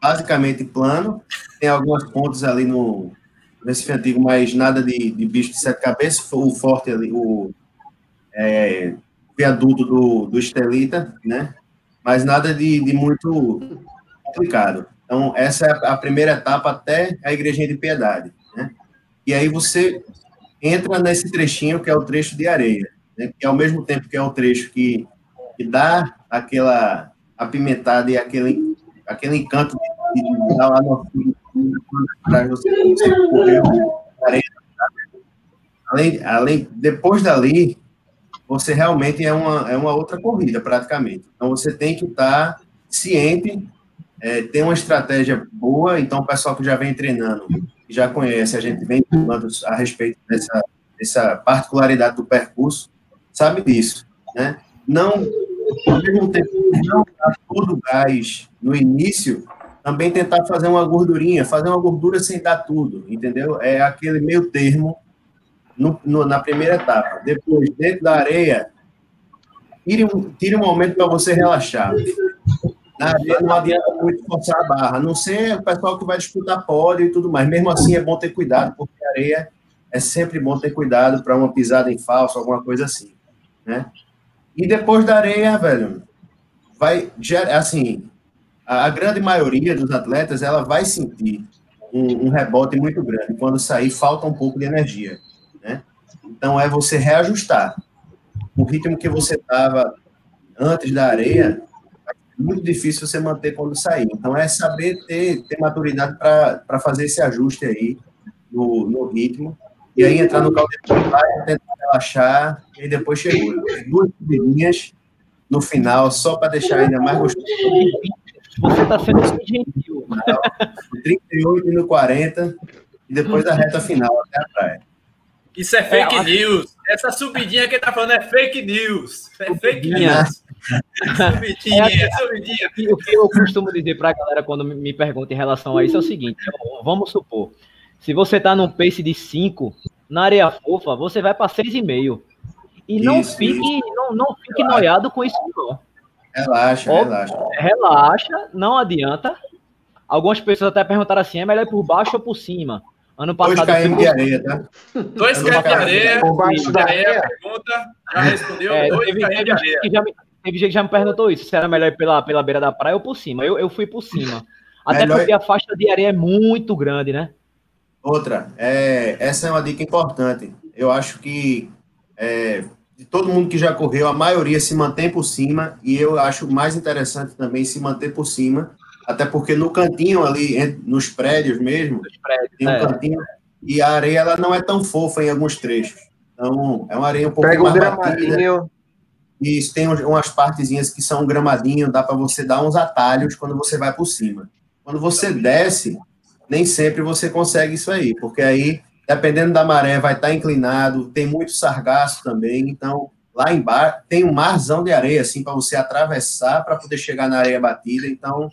basicamente plano, tem alguns pontos ali no, Recife Antigo, mas nada de, de bicho de sete cabeças, o forte ali, o é, viaduto do, do Estelita, né? Mas nada de, de muito complicado. Então, essa é a primeira etapa até a Igrejinha de Piedade, né? E aí você entra nesse trechinho que é o trecho de areia, né? que ao mesmo tempo que é o trecho que, que dá aquela apimentada e aquele, aquele encanto de, dar lá no para você, você correr além, além, depois dali, você realmente é uma, é uma outra corrida, praticamente. Então, você tem que estar ciente, é, ter uma estratégia boa. Então, o pessoal que já vem treinando, já conhece, a gente vem falando a respeito dessa, dessa particularidade do percurso, sabe disso, né? Não, mesmo tempo, não dar gás no início, também tentar fazer uma gordurinha, fazer uma gordura sem dar tudo, entendeu? É aquele meio termo no, no, na primeira etapa. Depois, dentro da areia, tire um, tire um momento para você relaxar. na areia não adianta muito forçar a barra, a não ser o pessoal que vai disputar pódio e tudo mais. Mesmo assim, é bom ter cuidado, porque a areia é sempre bom ter cuidado para uma pisada em falso, alguma coisa assim, né? E depois da areia, velho, vai, assim, a, grande maioria dos atletas, ela vai sentir um, um rebote muito grande. Quando sair, falta um pouco de energia, né? Então, é você reajustar. O ritmo que você estava antes da areia, é muito difícil você manter quando sair. Então, é saber ter, ter maturidade para fazer esse ajuste aí no, no ritmo. E aí entrar no caldeirão, tentar relaxar, e depois chegou. Duas subidinhas no final, só para deixar ainda mais gostoso. Você está sendo gentil. 38 e no 40, e depois da reta final até a praia. Isso é fake é, news. Essa subidinha que ele tá falando é fake news. É fake news. subidinha, é, subidinha. O que eu costumo dizer para a galera quando me pergunta em relação a isso é o seguinte: vamos supor, se você tá num pace de 5, na areia fofa, você vai para 6,5. E não isso, fique, isso. não, não fique noiado com isso, não. Relaxa, Ó, relaxa. Relaxa, não adianta. Algumas pessoas até perguntaram assim: é melhor ir por baixo ou por cima? Ano passado. 2 km de areia, tá? 2 km de areia. Por baixo da areia. Pergunta, já respondeu. 2 é, km de areia. Que já me, teve gente que já me perguntou isso: se era melhor ir pela, pela beira da praia ou por cima. Eu, eu fui por cima. Até melhor... porque a faixa de areia é muito grande, né? Outra, é, essa é uma dica importante. Eu acho que é, de todo mundo que já correu, a maioria se mantém por cima, e eu acho mais interessante também se manter por cima, até porque no cantinho ali, nos prédios mesmo, prédios, tem um é. cantinho, e a areia ela não é tão fofa em alguns trechos. Então, é uma areia um pouco Pega mais um batida. Isso, tem umas partezinhas que são um gramadinho, dá para você dar uns atalhos quando você vai por cima. Quando você desce, nem sempre você consegue isso aí, porque aí dependendo da maré, vai estar inclinado, tem muito sargaço também, então lá embaixo tem um marzão de areia, assim, para você atravessar para poder chegar na areia batida, então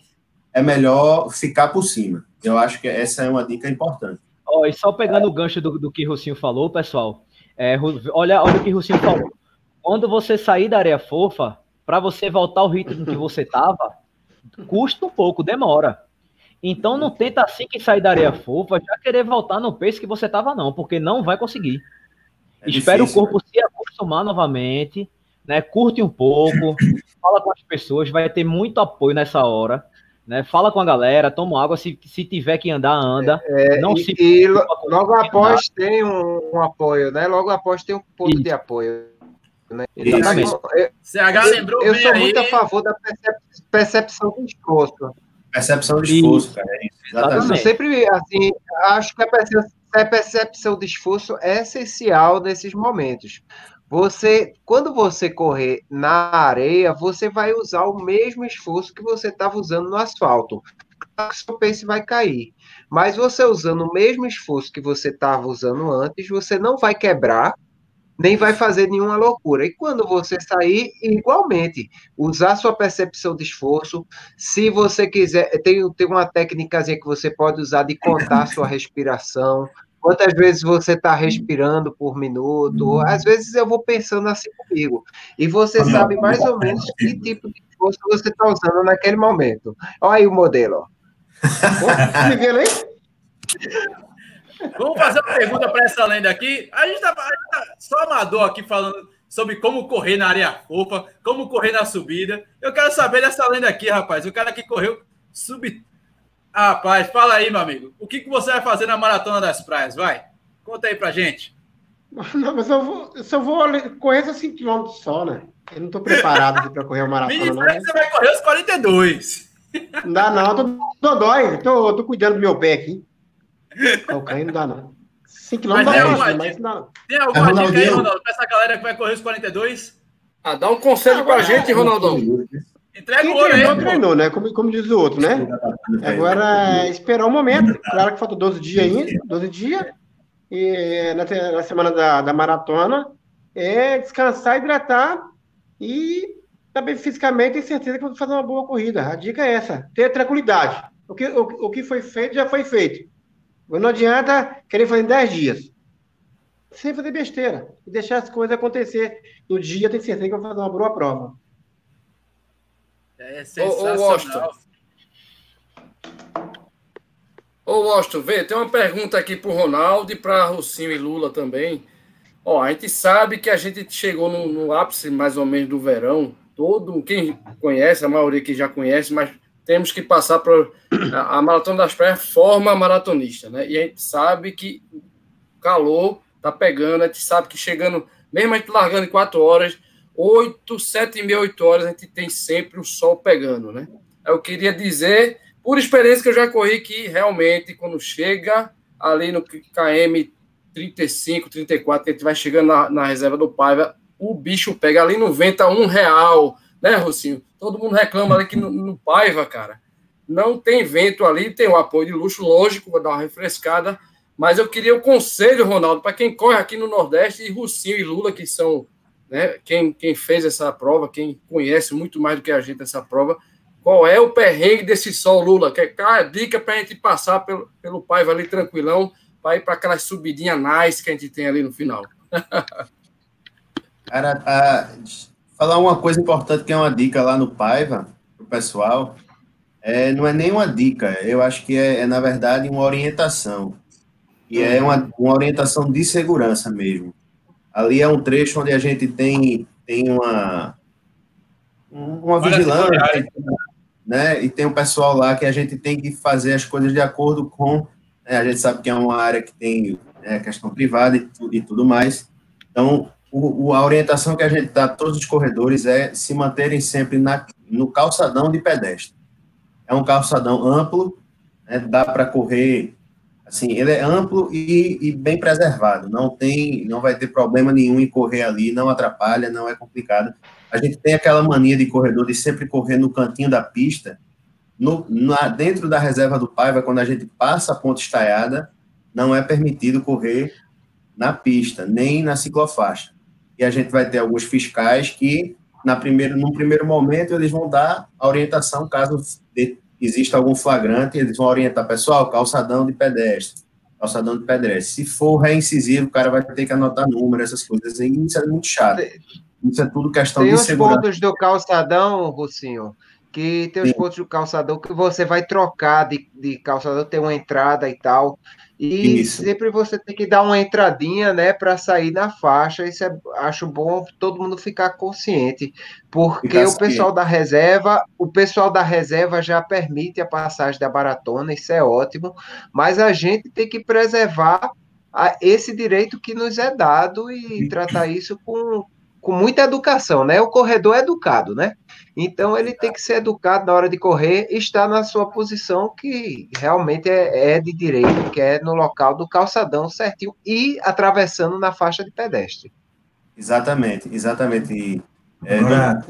é melhor ficar por cima. Eu acho que essa é uma dica importante. Oh, e só pegando o gancho do, do que o Rocinho falou, pessoal, é, olha, olha o que o Rocinho falou. Quando você sair da areia fofa, para você voltar ao ritmo que você estava, custa um pouco, demora. Então não tenta assim que sair da areia fofa já querer voltar no pace que você estava não, porque não vai conseguir. É Espera o corpo né? se acostumar novamente, né? Curte um pouco, fala com as pessoas, vai ter muito apoio nessa hora. Né? Fala com a galera, toma água, se, se tiver que andar, anda. É, não e, se e logo após tem um, um, apoio, né? Logo após tem um ponto Isso. de apoio. Né? Exatamente. Eu, CH lembrou eu, eu sou aí. muito a favor da percepção do esforço. Percepção de esforço, cara. É Exatamente. Eu sempre, assim, acho que a percepção de esforço é essencial nesses momentos. Você, quando você correr na areia, você vai usar o mesmo esforço que você estava usando no asfalto. Claro que seu pace vai cair. Mas você usando o mesmo esforço que você estava usando antes, você não vai quebrar nem vai fazer nenhuma loucura. E quando você sair, igualmente, usar sua percepção de esforço. Se você quiser, tem, tem uma técnica que você pode usar de contar sua respiração. Quantas vezes você está respirando por minuto? Às vezes eu vou pensando assim comigo. E você sabe mais ou menos que tipo de esforço você está usando naquele momento. Olha aí o modelo. Você viu? Vamos fazer uma pergunta para essa lenda aqui. A gente, tá, tá só amador aqui falando sobre como correr na área fofa, como correr na subida. Eu quero saber dessa lenda aqui, rapaz. O cara que correu sub. Ah, rapaz, fala aí, meu amigo. O que, que você vai fazer na Maratona das Praias? Vai. Conta aí pra gente. Não, mas eu vou, eu só vou correr 5 km só, né? Eu não tô preparado para correr uma maratona. Me não. Você vai correr os 42. Não dá, não. Tô dodói. Tô, tô cuidando do meu pé aqui. Calcanho não dá, não. 5 km dá, alguma, mas não. Tem alguma é, dica aí, Ronaldo, pra essa galera que vai correr os 42? Ah, dá um conselho ah, pra é, gente, Ronaldão. Entrega Quem o ouro treinou, aí, treinou, né? Como, como diz o outro, né? Agora, esperar o um momento. Claro que falta 12 dias ainda, 12 dias. E na, na semana da, da maratona, é descansar, hidratar e também fisicamente ter certeza que vou fazer uma boa corrida. A dica é essa, ter tranquilidade. O que, o, o que foi feito, já foi feito. Não adianta querer fazer em 10 dias. Sem fazer besteira. E deixar as coisas acontecer. No dia tem certeza que eu vou fazer uma boa prova. É sensacional. Ô, ô Washington. Ô, Washington, vê, tem uma pergunta aqui para o Ronaldo e para Rocinho e Lula também. Ó, a gente sabe que a gente chegou no, no, ápice mais ou menos do verão. Todo quem conhece, a maioria que já conhece, mas temos que passar para a, maratona das praias forma maratonista, né? E a gente sabe que o calor tá pegando, a gente sabe que chegando, mesmo a gente largando em quatro horas, oito, sete e meia, oito horas, a gente tem sempre o sol pegando, né? Eu queria dizer, por experiência que eu já corri, que realmente quando chega ali no KM 35, 34, que a gente vai chegando na, na reserva do Paiva, o bicho pega ali no vento a um real, né, Rocinho? Todo mundo reclama ali que no, no Paiva, cara, não tem vento ali, tem o apoio de luxo, lógico, vou dar uma refrescada, mas eu queria o um conselho, Ronaldo, para quem corre aqui no Nordeste, e Rocinho e Lula, que são né, quem, quem fez essa prova, quem conhece muito mais do que a gente essa prova, qual é o perrengue desse sol, Lula? Que é a dica para a gente passar pelo, pelo Paiva ali tranquilão, para ir para aquela subidinha nice que a gente tem ali no final. Cara, a, falar uma coisa importante que é uma dica lá no Paiva, para o pessoal, é, não é nem uma dica, eu acho que é, é na verdade, uma orientação. E é uma, uma orientação de segurança mesmo. Ali é um trecho onde a gente tem, tem uma, uma vigilância, né? E tem um pessoal lá que a gente tem que fazer as coisas de acordo com né? A gente sabe que é uma área que tem né, questão privada e, e, tudo mais. Então, o, o, a orientação que a gente dá a todos os corredores é se manterem sempre na, no calçadão de pedestre. É um calçadão amplo, né, dá para correr, assim, ele é amplo e, e, bem preservado. Não tem, não vai ter problema nenhum em correr ali, não atrapalha, não é complicado. A gente tem aquela mania de corredor de sempre correr no cantinho da pista, no, na, dentro da reserva do Paiva, quando a gente passa a ponta estaiada, não é permitido correr na pista, nem na ciclofaixa. E a gente vai ter alguns fiscais que, na primeiro, num primeiro momento, eles vão dar a orientação caso exista algum flagrante, eles vão orientar, pessoal, calçadão de pedestre, calçadão de pedestre. Se for reincisivo, o cara vai ter que anotar número, essas coisas, e isso é muito chato. Isso é tudo questão Tem de segurança. Tem os pontos do calçadão, Rocinho, que tem os Sim. pontos do calçador que você vai trocar de, de calçador, tem uma entrada e tal. E Isso. sempre você tem que dar uma entradinha, né, para sair na faixa. Isso é, acho bom todo mundo ficar consciente, porque o pessoal da reserva, o pessoal da reserva já permite a passagem da maratona, isso é ótimo, mas a gente tem que preservar a, esse direito que nos é dado e tratar isso com, com muita educação, né? O corredor é educado, né? Então ele tem que ser educado na hora de correr e estar na sua posição que realmente é, é, de direito, que é no local do calçadão certinho e atravessando na faixa de pedestre. Exatamente, exatamente. É,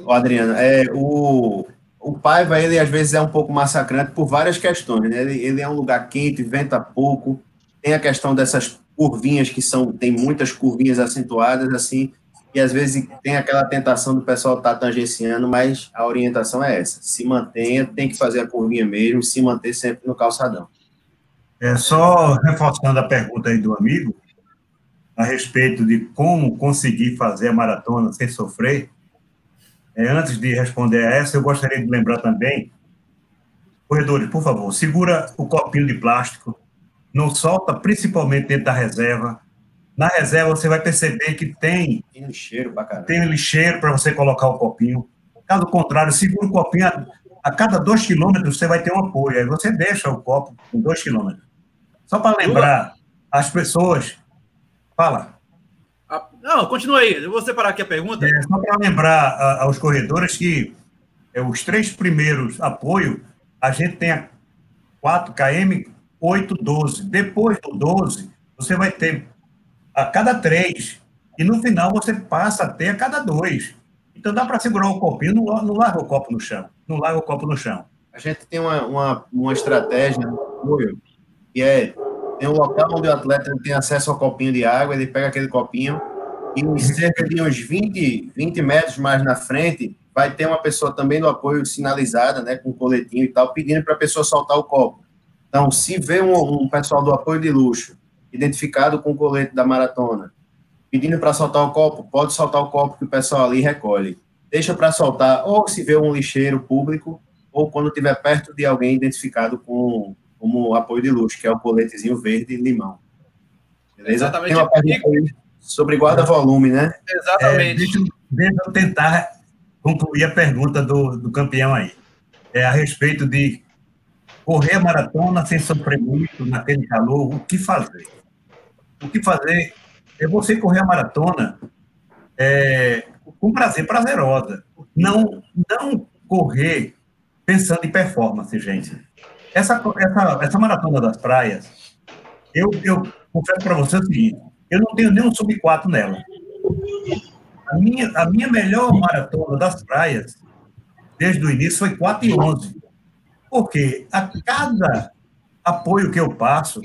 o Adriano, é, o, o Paiva, ele às vezes é um pouco massacrante por várias questões, né? Ele, ele é um lugar quente, venta pouco, tem a questão dessas curvinhas que são, tem muitas curvinhas acentuadas, assim, e às vezes tem aquela tentação do pessoal estar tá tangenciando, mas a orientação é essa: se mantenha, tem que fazer a curvinha mesmo, se manter sempre no calçadão. É só reforçando a pergunta aí do amigo a respeito de como conseguir fazer a maratona sem sofrer. É, antes de responder a essa, eu gostaria de lembrar também, corredores, por favor, segura o copinho de plástico, não solta, principalmente dentro da reserva, na reserva você vai perceber que tem. Tem lixeiro caramba. Tem lixeiro para você colocar o copinho. Caso contrário, segura o copinho. A, a cada dois quilômetros você vai ter um apoio. Aí você deixa o copo com dois quilômetros. Só para lembrar as pessoas. Fala. Não, continua aí. Eu vou separar aqui a pergunta. É, só para lembrar a, aos corredores que é, os três primeiros apoios, a gente tem a 4 km 8, 12. Depois do 12, você vai ter a cada três. E no final você passa a ter a cada dois. Então dá para segurar o copinho, não, não larga o copo no chão. Não larga o copo no chão. A gente tem uma, uma, uma estratégia que é tem um local onde o atleta tem acesso ao copinho de água, ele pega aquele copinho e cerca de uns 20, 20 metros mais na frente vai ter uma pessoa também do apoio sinalizada, né, com coletinho e tal, pedindo para a pessoa soltar o copo. Então, se vê um, um pessoal do apoio de luxo identificado com o colete da maratona, pedindo para soltar o copo, pode soltar o copo que o pessoal ali recolhe. deixa para soltar ou se vê um lixeiro público ou quando estiver perto de alguém identificado com, como apoio de luxo, que é o coletezinho verde limão. Beleza? Exatamente. Tem uma pergunta aí sobre guarda-volume, né? Exatamente. É, deixa, deixa, eu tentar concluir a pergunta do, do campeão aí. É a respeito de correr a maratona sem sofrer muito naquele calor, o que fazer? O que fazer é você correr a maratona é, com prazer, prazerosa. Não, não correr pensando em performance, gente. Essa, essa, essa maratona das praias, eu, eu confesso para você o seguinte, eu não tenho nem um sub 4 nela. A minha, a minha melhor maratona das praias, desde o início, foi 4 e 11. Porque a cada apoio que eu passo,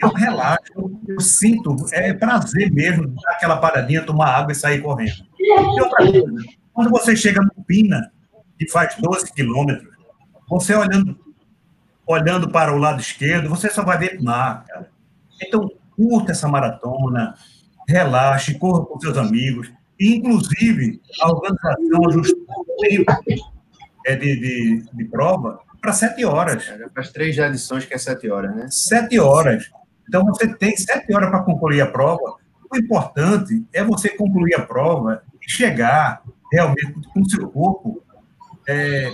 eu relaxo, eu sinto, é prazer mesmo dar aquela paradinha, tomar água e sair correndo. E outra coisa, quando você chega no Pina, que faz 12 quilômetros, você olhando, olhando para o lado esquerdo, você só vai ver mar, cara. Então, curta essa maratona, relaxe, corra com seus amigos. Inclusive, a organização ajustou é, de, de, de prova para sete horas. É, para as três edições, que é sete horas, né? Sete horas. Então, você tem sete horas para concluir a prova. O importante é você concluir a prova e chegar realmente com o seu corpo é,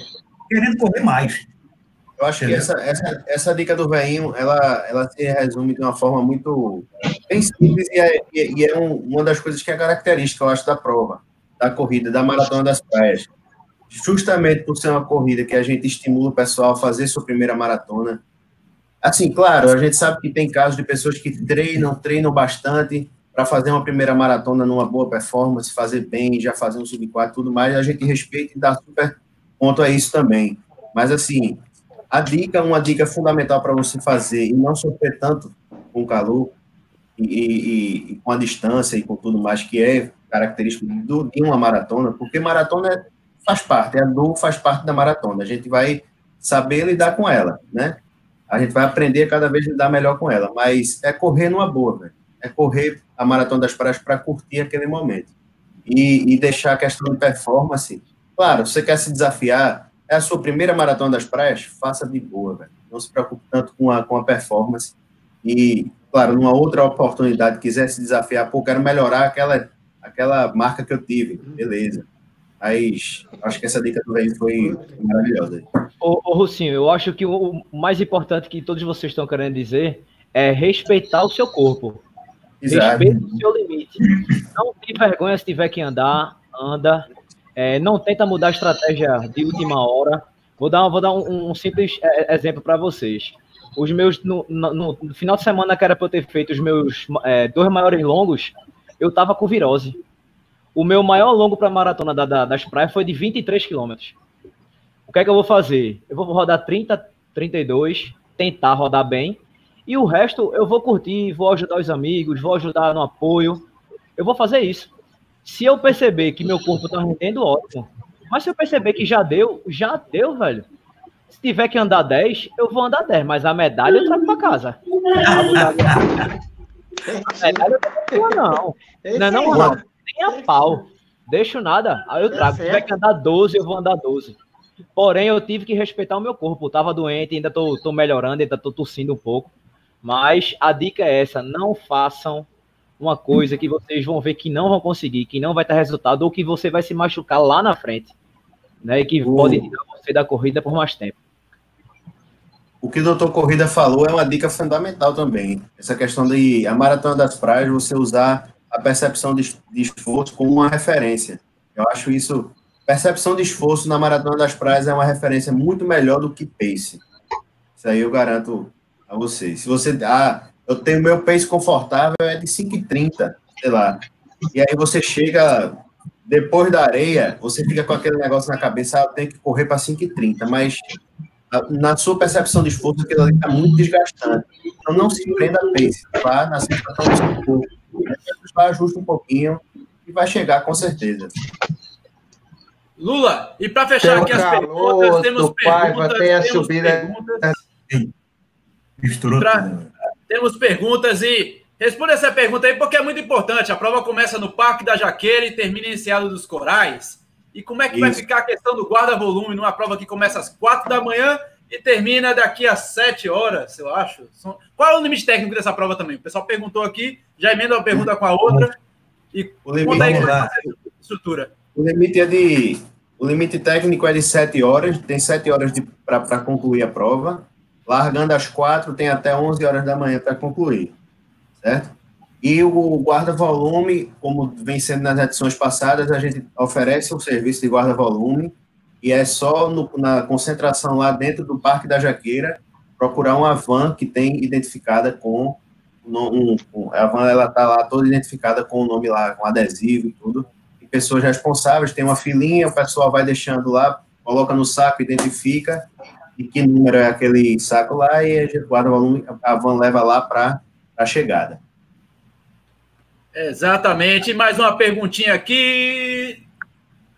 querendo correr mais. Eu acho Entendeu? que essa, essa, essa dica do veinho, ela, ela se resume de uma forma muito bem simples e é, e é um, uma das coisas que é característica, eu acho, da prova, da corrida, da maratona das praias. Justamente por ser uma corrida que a gente estimula o pessoal a fazer sua primeira maratona. Assim, claro, a gente sabe que tem casos de pessoas que treinam, treinam bastante para fazer uma primeira maratona numa boa performance, fazer bem, já fazer um sub-4 tudo mais, a gente respeita e dá super ponto a isso também. Mas, assim, a dica, uma dica fundamental para você fazer e não sofrer tanto com o calor e, e, e, com a distância e com tudo mais que é característico do, de uma maratona, porque maratona é, faz parte, a dor faz parte da maratona. A gente vai saber lidar com ela, né? A gente vai aprender cada vez lidar melhor com ela, mas é correr numa boa, velho. É correr a maratona das praias para curtir aquele momento. E, e deixar a questão de performance Claro, você quer se desafiar, é a sua primeira maratona das praias, faça de boa, velho. Não se preocupe tanto com a, com a performance. E, claro, numa outra oportunidade, quiser se desafiar, pô, quero melhorar aquela, aquela marca que eu tive, beleza. Mas acho que essa dica do Rei foi maravilhosa. Ô, ô Rucinho, eu acho que o mais importante que todos vocês estão querendo dizer é respeitar o seu corpo. Exato. Respeite o seu limite. Não tem vergonha se tiver que andar, anda. É, não tenta mudar a estratégia de última hora. Vou dar, vou dar um, um simples é, exemplo para vocês. Os meus no, no, no, final de semana que era para eu ter feito os meus é, dois maiores longos, eu tava com virose. O meu maior longo para maratona da, da, das praias foi de 23 quilômetros. O que é que eu vou fazer? Eu vou rodar 30, 32, tentar rodar bem, e o resto eu vou curtir, vou ajudar os amigos, vou ajudar no apoio. Eu vou fazer isso. Se eu perceber que meu corpo tá rendendo, ótimo. Mas se eu perceber que já deu, já deu, velho. Se tiver que andar 10, eu vou andar 10, mas a medalha eu trago para casa. A medalha eu trago não. Não é não, não. Nem a pau. Deixo nada, aí eu trago. Se tiver que andar 12, eu vou andar 12. Porém, eu tive que respeitar o meu corpo. Eu tava doente, ainda tô, tô melhorando, ainda tô tossindo um pouco. Mas a dica é essa: não façam uma coisa que vocês vão ver que não vão conseguir, que não vai ter resultado, ou que você vai se machucar lá na frente, né? E que uh. pode tirar você da corrida por mais tempo. O que o doutor Corrida falou é uma dica fundamental também. Essa questão de a maratona das praias, você usar a percepção de, de esforço como uma referência. Eu acho isso. Percepção de esforço na maratona das praias é uma referência muito melhor do que pace. Isso aí eu garanto a vocês. Se você. Ah, eu tenho meu pace confortável é de 5,30, sei lá. E aí você chega depois da areia, você fica com aquele negócio na cabeça, ah, que correr para 5,30, mas na sua percepção de esforço, aquilo ali está muito desgastante. Então não se prenda a pace, vá na sensação do seu corpo. Vai ajusta um pouquinho e vai chegar com certeza. Lula, e para fechar aqui as perguntas, temos perguntas. Tem a subida. Misturou pra, temos perguntas e responda essa pergunta aí porque é muito importante. A prova começa no Parque da Jaqueira e termina em Enseado dos Corais. E como é que Isso. vai ficar a questão do guarda-volume numa prova que começa às quatro da manhã e termina daqui a sete horas, eu acho. Qual é o limite técnico dessa prova também? O pessoal perguntou aqui, já emenda uma pergunta com a outra. E o limite, aí estrutura. O limite é de. O limite técnico é de sete horas, tem sete horas para concluir a prova. Largando às quatro, tem até 11 horas da manhã para concluir. Certo? E o guarda-volume, como vem sendo nas edições passadas, a gente oferece o serviço de guarda-volume e é só no, na concentração lá dentro do Parque da Jaqueira procurar uma van que tem identificada com um, um, a van ela tá lá toda identificada com o nome lá, com adesivo e tudo. E pessoas responsáveis, tem uma filinha, o pessoal vai deixando lá, coloca no saco, identifica e que número é aquele saco lá e a gente guarda o volume, a van leva lá para a chegada. Exatamente. Mais uma perguntinha aqui.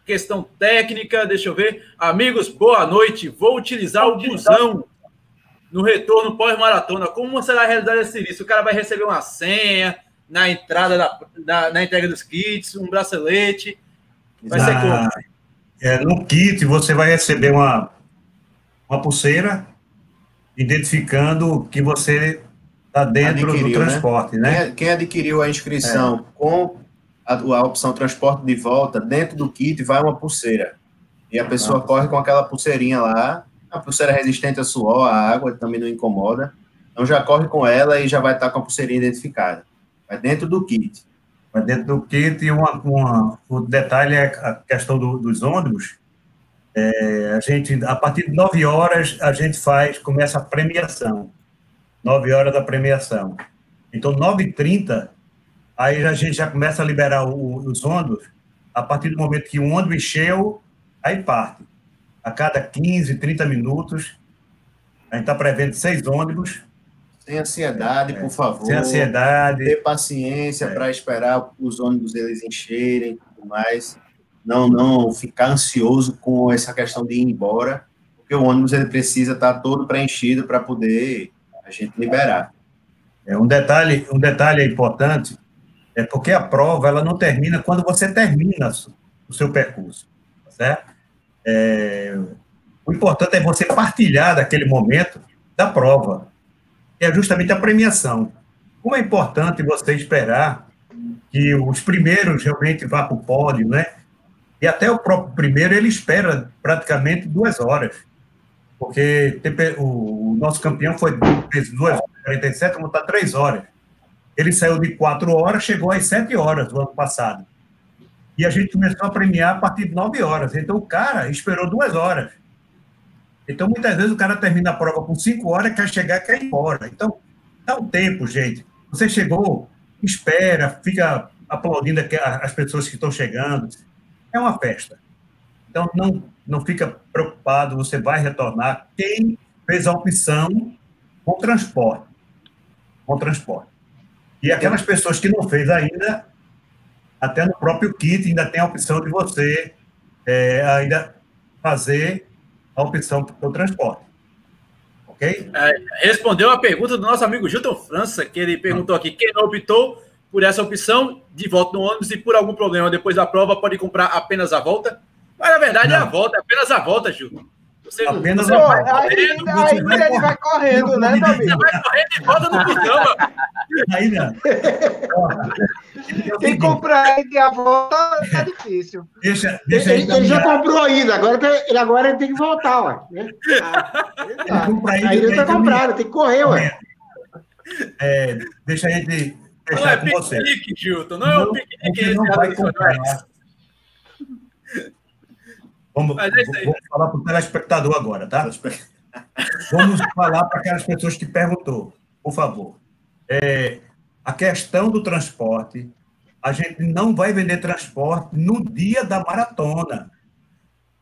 Questão técnica, deixa eu ver. Amigos, boa noite. Vou utilizar o busão no retorno pós-maratona. Como será a realidade desse serviço? O cara vai receber uma senha na entrada da, da na entrega dos kits, um bracelete. Vai ser como? É, no kit você vai receber uma, uma pulseira identificando que você está dentro adquiriu, do né? transporte, né? né? Quem, quem, adquiriu a inscrição é. com a, a, opção transporte de volta, dentro do kit vai uma pulseira. E a pessoa ah. corre com aquela pulseirinha lá, a pulseira resistente a suor, a água também não incomoda. Então já corre com ela e já vai estar com a pulseirinha identificada. Vai dentro do kit. Vai dentro do kit e uma, uma, o detalhe é a questão do, dos ônibus. É, a gente, a partir de 9 horas, a gente faz, começa a premiação. 9 horas da premiação. Então, 9h30, aí a gente já começa a liberar o, os ônibus. A partir do momento que o ônibus encheu, aí parte. A cada 15, 30 minutos, a gente está prevendo seis ônibus. Sem ansiedade, é, por favor. Sem ansiedade. Ter paciência é. para esperar os ônibus eles encherem e tudo mais. Não, não ficar ansioso com essa questão de ir embora, porque o ônibus ele precisa estar tá todo preenchido para poder a gente liberar. É, um detalhe, um detalhe importante é porque a prova ela não termina quando você termina o seu percurso, tá certo? É, o importante é você partilhar daquele momento da prova, que é justamente a premiação. Como é importante você esperar que os primeiros realmente vá para o pódio, né? E até o próprio primeiro ele espera praticamente duas horas porque o, nosso campeão foi fez 2 horas 47, vamos estar 3 horas. Ele saiu de 4 horas, chegou às 7 horas do ano passado. E a gente começou a premiar a partir de 9 horas. Então o cara esperou 2 horas. Então muitas vezes o cara termina a prova com 5 horas, quer chegar quer ir embora. Então dá um tempo, gente. Você chegou, espera, fica aplaudindo as pessoas que estão chegando. É uma festa. Então, não, não fica preocupado, você vai retornar. Quem fez a opção com transporte. Com transporte. E aquelas pessoas que não fez ainda, até no próprio kit, ainda tem a opção de você é, ainda fazer a opção o transporte. Ok? É, respondeu a pergunta do nosso amigo Gilton França, que ele perguntou aqui: quem não optou por essa opção de volta no ônibus e por algum problema depois da prova pode comprar apenas a volta? Mas na verdade não. é a volta, é apenas a volta, Gil. Você, apenas você a vai volta. Correndo, aí, aí vai ele vai correndo, né, meu amigo? Você vai correndo e volta no busão, Aí não. Quem comprar aí a volta é difícil. Deixa, deixa ele, ele já comprou ainda, agora, ele, agora ele tem que voltar, ué. Né? Ah, aí ele está comprado, tem que correr, ué. É, deixa a gente não é com você. Piquenique, Gilton, não, não é um piquenique. Você não vai comprar. Vamos, é vamos falar para o telespectador agora, tá? Vamos falar para aquelas pessoas que perguntou, por favor. É, a questão do transporte, a gente não vai vender transporte no dia da maratona.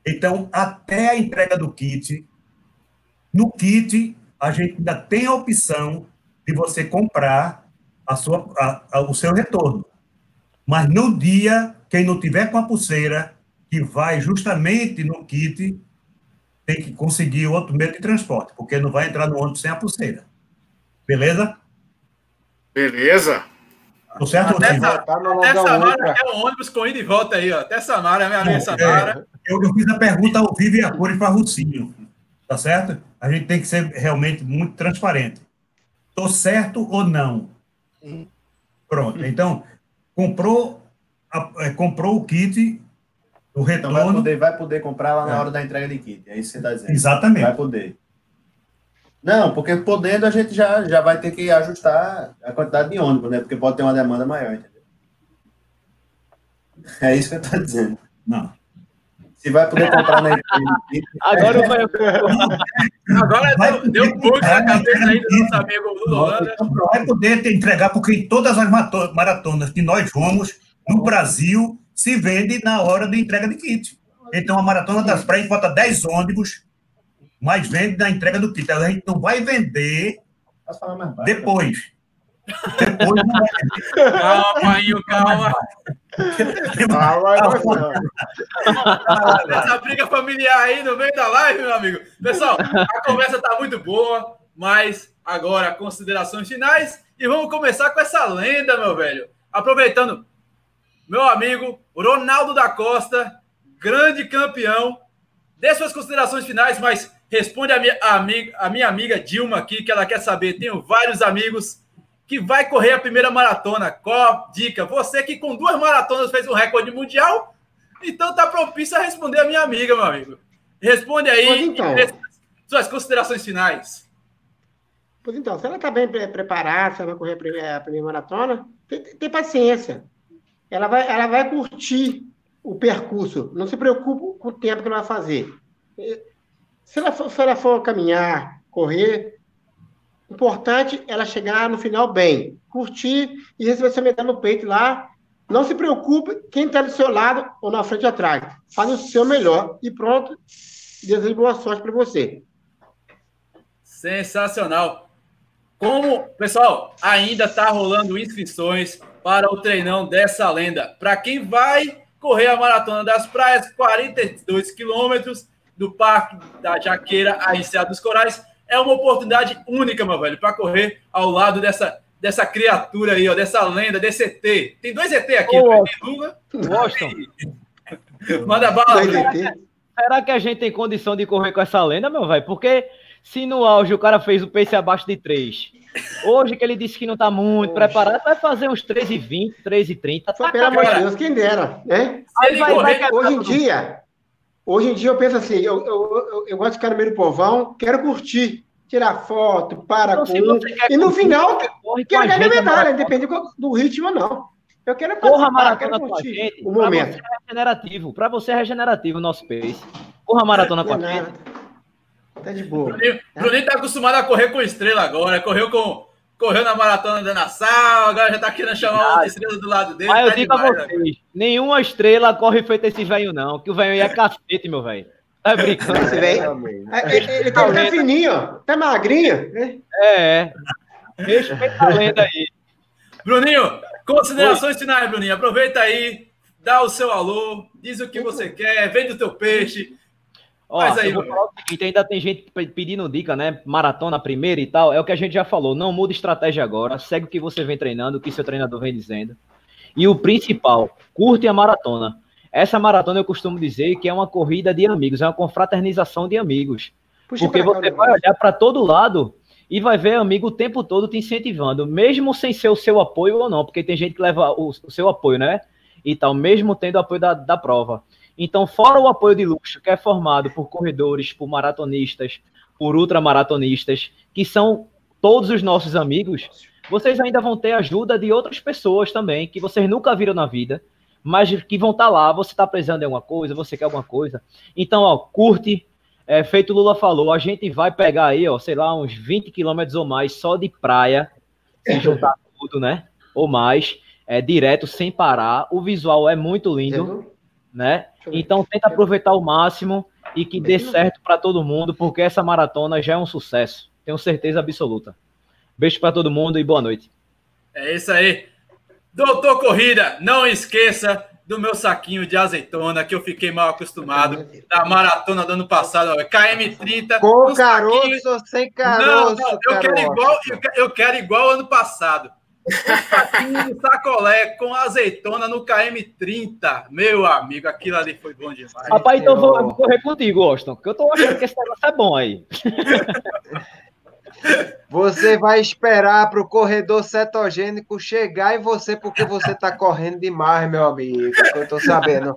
Então, até a entrega do kit, no kit, a gente ainda tem a opção de você comprar a sua, a, a, o seu retorno. Mas no dia, quem não tiver com a pulseira, que vai justamente no kit tem que conseguir outro meio de transporte, porque não vai entrar no ônibus sem a pulseira. Beleza? Beleza. Tô certo? Até, essa, Tá até Londão Samara Ultra. é um ônibus com ida e volta aí, ó. Até Samara, minha amiga Samara. é, eu, eu fiz a pergunta ao vivo e a cores para Rucinho, tá certo? A gente tem que ser realmente muito transparente. Tô certo ou não? Pronto. Então, comprou, a- é, comprou o kit, o Então vai retorno. poder, vai poder comprar lá na É. hora da entrega de kit. É isso que você está dizendo. Exatamente. Vai poder. Não, porque podendo a gente já, já vai ter que ajustar a quantidade de ônibus, né? Porque pode ter uma demanda maior, entendeu? É isso que eu estou dizendo. Não. Se vai poder comprar na entrega de kit, Agora vai. Agora Vai deu, deu um bug na cabeça aí do nosso amigo Lula Holanda. Vai poder te entregar, porque em todas as maratonas que nós vamos no Brasil se vende na hora de entrega de kit. Então, a Maratona das Praias bota 10 ônibus, mas vende na entrega do kit. A gente não vai vender depois. Depois não vai vender. Calma, Painho, calma. Vai gostar. Essa briga familiar aí no meio da live, meu amigo. Pessoal, a conversa tá muito boa, mas agora considerações finais e vamos começar com essa lenda, meu velho. Aproveitando, meu amigo Ronaldo da Costa, grande campeão. Dê suas considerações finais, mas responde a minha, amiga, a minha amiga Dilma aqui, que ela quer saber. Tenho vários amigos que vai correr a primeira maratona. Qual a dica? Você que com duas maratonas fez um recorde mundial, então tá propício a responder a minha amiga, meu amigo. Responde aí então. suas considerações finais. Pois então, se ela está bem pre- preparada, se ela vai correr a primeira, a primeira maratona, tem, tem paciência. Ela vai, ela vai curtir o percurso. Não se preocupe com o tempo que ela vai fazer. Eh, Se ela for, se ela for caminhar, correr, importante ela chegar no final bem, curtir e receber sua medalha no peito lá. Não se preocupe quem está do seu lado ou na frente ou atrás. Faz o seu melhor e pronto. Desejo boa sorte para você. Sensacional. Como, pessoal, ainda está rolando inscrições para o treinão dessa lenda. Para quem vai correr a Maratona das Praias, 42 quilômetros do Parque da Jaqueira a Enseada dos Corais. É uma oportunidade única, meu velho, para correr ao lado dessa, dessa criatura aí, ó, dessa lenda, desse ET. Tem dois ET aqui, Ô, Lula. Washington, Manda bala. Lula. ET. será que a gente tem condição de correr com essa lenda, meu velho? Porque se no auge o cara fez o pace abaixo de 3, hoje que ele disse que não tá muito Poxa. preparado, vai fazer uns 3,20, 3,30. Só Tá pelo amor de. Deus, quem dera, né? Ele vai- vai correr, Hoje em dia, hoje em dia eu penso assim, eu, eu, eu, eu gosto de ficar no meio do povão, quero curtir, tirar foto, para Então, com e no curtir, final quero ganhar medalha, maratona. independente do- ritmo não. Eu quero Corra a participar, quero maratona com a curtir gente. o Pra momento. você é regenerativo. Pra você é regenerativo o nosso pace. Corra a maratona com a é gente. Tá de boa. Bruninho, Bruninho tá acostumado a correr com estrela agora. Correu com. Correu na maratona da Nassau, agora já tá querendo chamar outra estrela do lado dele. Mas eu tá digo a demais, né? vocês, nenhuma estrela corre feito esse velho, não. Que o velho é cacete, meu velho. Tá brincando? Esse velho, é, ele, ele tá tá fininho, ó, tá magrinho. né? É, é. Respeita a lenda aí. Bruninho, considerações finais, Bruninho. Aproveita aí, dá o seu alô, diz o que você quer, vende o teu peixe. Ó, Mas aí, eu vou falar o seguinte, ainda tem gente pe- pedindo dica, né? Maratona primeiro e tal. É o que a gente já falou. Não muda estratégia agora. Segue o que você vem treinando, o que seu treinador vem dizendo. E o principal, curte a maratona. Essa maratona eu costumo dizer que é uma corrida de amigos, é uma confraternização de amigos. Puxa Porque você vai olhar para todo lado e vai ver amigo o tempo todo te incentivando, mesmo sem ser o seu apoio ou não, porque tem gente que leva o, o seu apoio, né? E tal, mesmo tendo o apoio da, da prova. Então, fora o apoio de luxo, que é formado por corredores, por maratonistas, por ultramaratonistas, que são todos os nossos amigos, vocês ainda vão ter ajuda de outras pessoas também, que vocês nunca viram na vida, mas que vão estar lá, você está precisando de alguma coisa, você quer alguma coisa. Então, ó, curte, é, feito Lula falou, a gente vai pegar aí, ó, sei lá, uns 20 quilômetros ou mais só de praia, se juntar tudo, né? Ou mais, é, direto, sem parar. O visual é muito lindo? Né? Então tenta aproveitar o máximo e que dê certo para todo mundo, porque essa maratona já é um sucesso. Tenho certeza absoluta. Beijo para todo mundo e boa noite. É isso aí. Doutor Corrida, não esqueça do meu saquinho de azeitona, que eu fiquei mal acostumado da maratona do ano passado. ó, KM30. Com um saquinho- caroço ou sem Não, caroço, não, eu quero igual, eu quero igual ano passado. Um de sacolé com azeitona no KM30. Meu amigo, aquilo ali foi bom demais. Rapaz, então eu vou, correr contigo, Austin, porque eu tô achando que esse negócio é bom aí. Você vai esperar para o corredor cetogênico chegar em você porque você está correndo demais, meu amigo. Eu estou sabendo.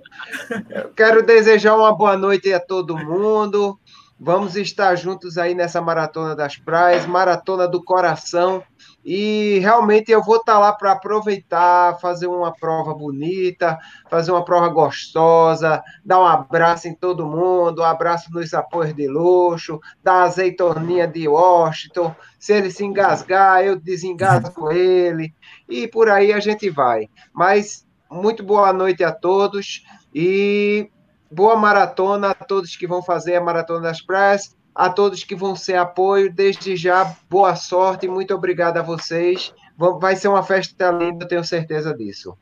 Eu quero desejar uma boa noite a todo mundo. Vamos estar juntos aí nessa maratona das praias, maratona do coração. E realmente eu vou estar lá para aproveitar, fazer uma prova bonita, fazer uma prova gostosa, dar um abraço em todo mundo, um abraço nos apoios de luxo, dar azeitoninha de Washington. Se ele se engasgar, eu desengasgo ele. E por aí a gente vai. Mas muito boa noite a todos e boa maratona a todos que vão fazer a Maratona das Praias a todos que vão ser apoio. Desde já, boa sorte e muito obrigado a vocês. Vai ser uma festa linda, eu tenho certeza disso.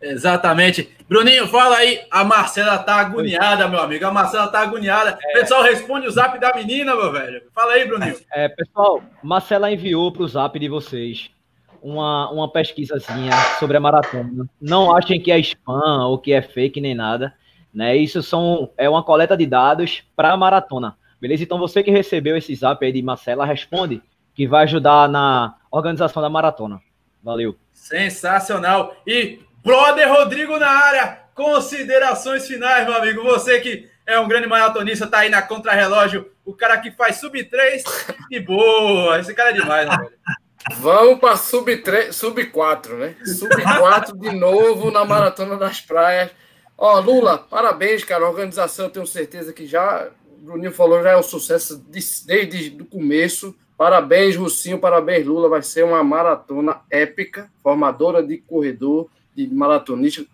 Exatamente. Bruninho, fala aí. A Marcela tá agoniada, meu amigo. A Marcela tá agoniada. É. Pessoal, responde o zap da menina, meu velho. Fala aí, Bruninho. É, pessoal, Marcela enviou para o zap de vocês uma, uma pesquisazinha sobre a maratona. Não achem que é spam ou que é fake nem nada. Né? Isso são, é uma coleta de dados para a maratona. Beleza? Então você que recebeu esse zap aí de Marcela, responde, que vai ajudar na organização da maratona. Valeu. Sensacional. E brother Rodrigo na área, considerações finais, meu amigo. Você que é um grande maratonista, tá aí na contrarrelógio, o cara que faz sub 3 de boa. Esse cara é demais, né, velho? Vamos para sub 3, sub 4, né? Sub 4 de novo na maratona das praias. Ó, Lula, parabéns, cara. A organização, eu tenho certeza que já Bruninho falou, já é um sucesso desde o começo. Parabéns, Russinho, parabéns, Lula. Vai ser uma maratona épica, formadora de corredor, de maratonista.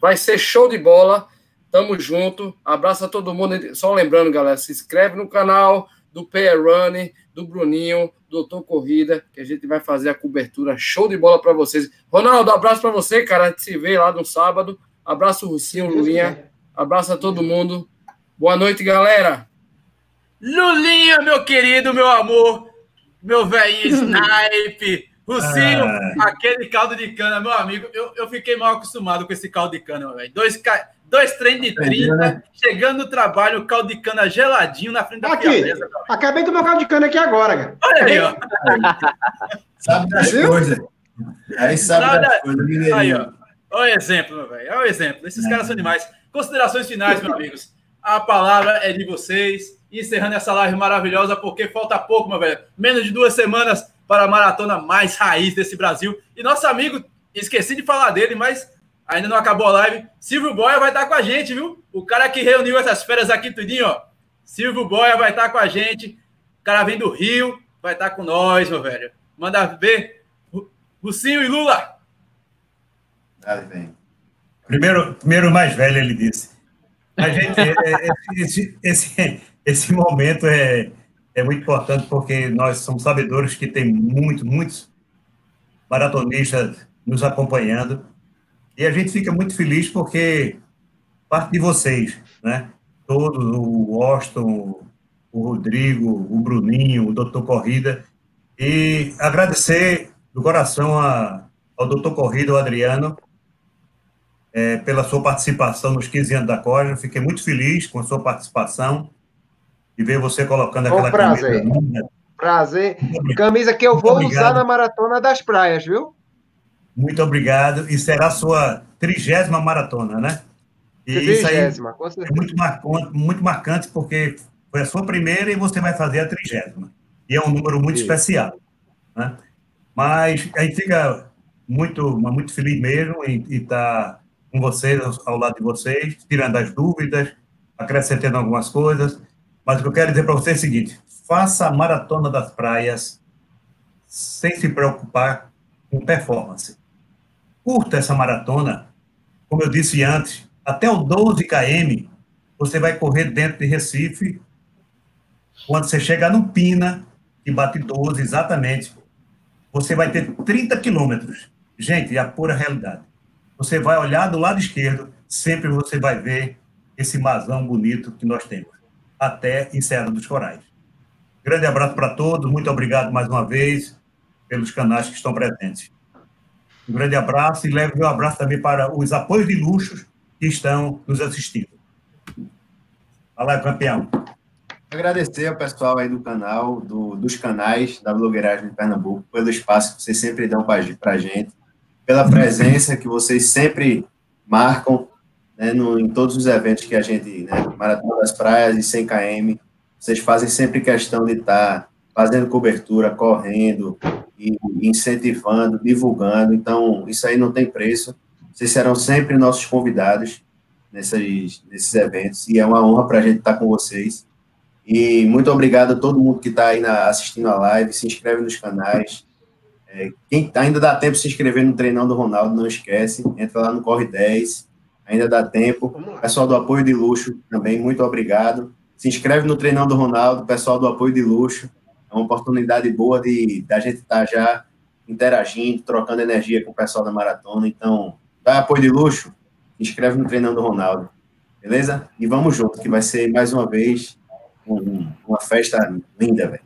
Vai ser show de bola. Tamo junto. Abraço a todo mundo. Só lembrando, galera, se inscreve no canal do PR Run, do Bruninho, Doutor Corrida, que a gente vai fazer a cobertura show de bola para vocês. Ronaldo, abraço para você, cara. A gente se vê lá no sábado. Abraço, Russinho, Lulinha. Abraço a todo mundo. Boa noite, galera. Lulinha, meu querido, meu amor, meu velhinho snipe, Rucinho, ah. aquele caldo de cana, meu amigo, eu, eu fiquei mal acostumado com esse caldo de cana, velho. Dois, dois trem de 30, né? chegando no trabalho, caldo de cana geladinho na frente da aqui. Acabei de tomar caldo de cana aqui agora, cara. Olha aí, ó. sabe das coisas. Aí sabe Nada... das coisas. Aí, ó. Olha o exemplo, meu velho. Olha o exemplo. Esses caras são demais. Considerações finais, meus amigos. A palavra é de vocês encerrando essa live maravilhosa, porque falta pouco, meu velho. Menos de duas semanas para a maratona mais raiz desse Brasil. E nosso amigo, esqueci de falar dele, mas ainda não acabou a live. Silvio Boia vai estar com a gente, viu? O cara que reuniu essas férias aqui tudinho, ó. Silvio Boia vai estar com a gente. O cara vem do Rio, vai estar com nós, meu velho. Manda ver. Lucinho e Lula. Ah, primeiro, primeiro mais velho, ele disse. A gente, é, esse, esse, esse momento é, é muito importante porque nós somos sabedores que tem muito, muitos maratonistas nos acompanhando e a gente fica muito feliz porque parte de vocês, né? Todos, o Austin, o Rodrigo, o Bruninho, o Doutor Corrida e agradecer do coração a, ao Doutor Corrida, o Adriano, é, pela sua participação nos 15 anos da Corja. Fiquei muito feliz com a sua participação e ver você colocando aquela prazer. camisa. Prazer. Camisa que eu vou usar na Maratona das Praias, viu? Muito obrigado. E será a sua trigésima maratona, né? E trigésima, isso aí é muito marcante, muito marcante, porque foi a sua primeira e você vai fazer a trigésima. E é um número muito especial. Né? Mas a gente fica muito, muito feliz mesmo em estar com vocês, ao lado de vocês, tirando as dúvidas, acrescentando algumas coisas. Mas o que eu quero dizer para você é o seguinte: faça a maratona das praias sem se preocupar com performance. Curta essa maratona, como eu disse antes, até o 12 km, você vai correr dentro de Recife. Quando você chegar no Pina, que bate 12 exatamente, você vai ter 30 quilômetros. Gente, é a pura realidade. Você vai olhar do lado esquerdo, sempre você vai ver esse masão bonito que nós temos até em Serra dos Corais. Grande abraço para todos, muito obrigado mais uma vez pelos canais que estão presentes. Um grande abraço e leve meu abraço também para os apoios de luxo que estão nos assistindo. Fala, campeão. Agradecer ao pessoal aí do canal, do, dos canais da Blogueiragem de Pernambuco, pelo espaço que vocês sempre dão para a gente, pela presença que vocês sempre marcam né, no, em todos os eventos que a gente, né, Maratona das Praias e 100 km, vocês fazem sempre questão de estar fazendo cobertura, correndo, e incentivando, divulgando. Então, isso aí não tem preço. Vocês serão sempre nossos convidados nesses, nesses eventos, e é uma honra para a gente estar com vocês. E muito obrigado a todo mundo que está aí na, assistindo a live, se inscreve nos canais. É, quem ainda dá tempo de se inscrever no treinão do Ronaldo, não esquece, entra lá no Corre 10, ainda dá tempo. Pessoal do Apoio de Luxo também, muito obrigado. Se inscreve no treinão do Ronaldo, pessoal do Apoio de Luxo. É uma oportunidade boa de da gente estar tá já interagindo, trocando energia com o pessoal da maratona. Então, dá apoio de luxo, se inscreve no treinão do Ronaldo. Beleza? E vamos junto, que vai ser mais uma vez um, uma festa linda, velho.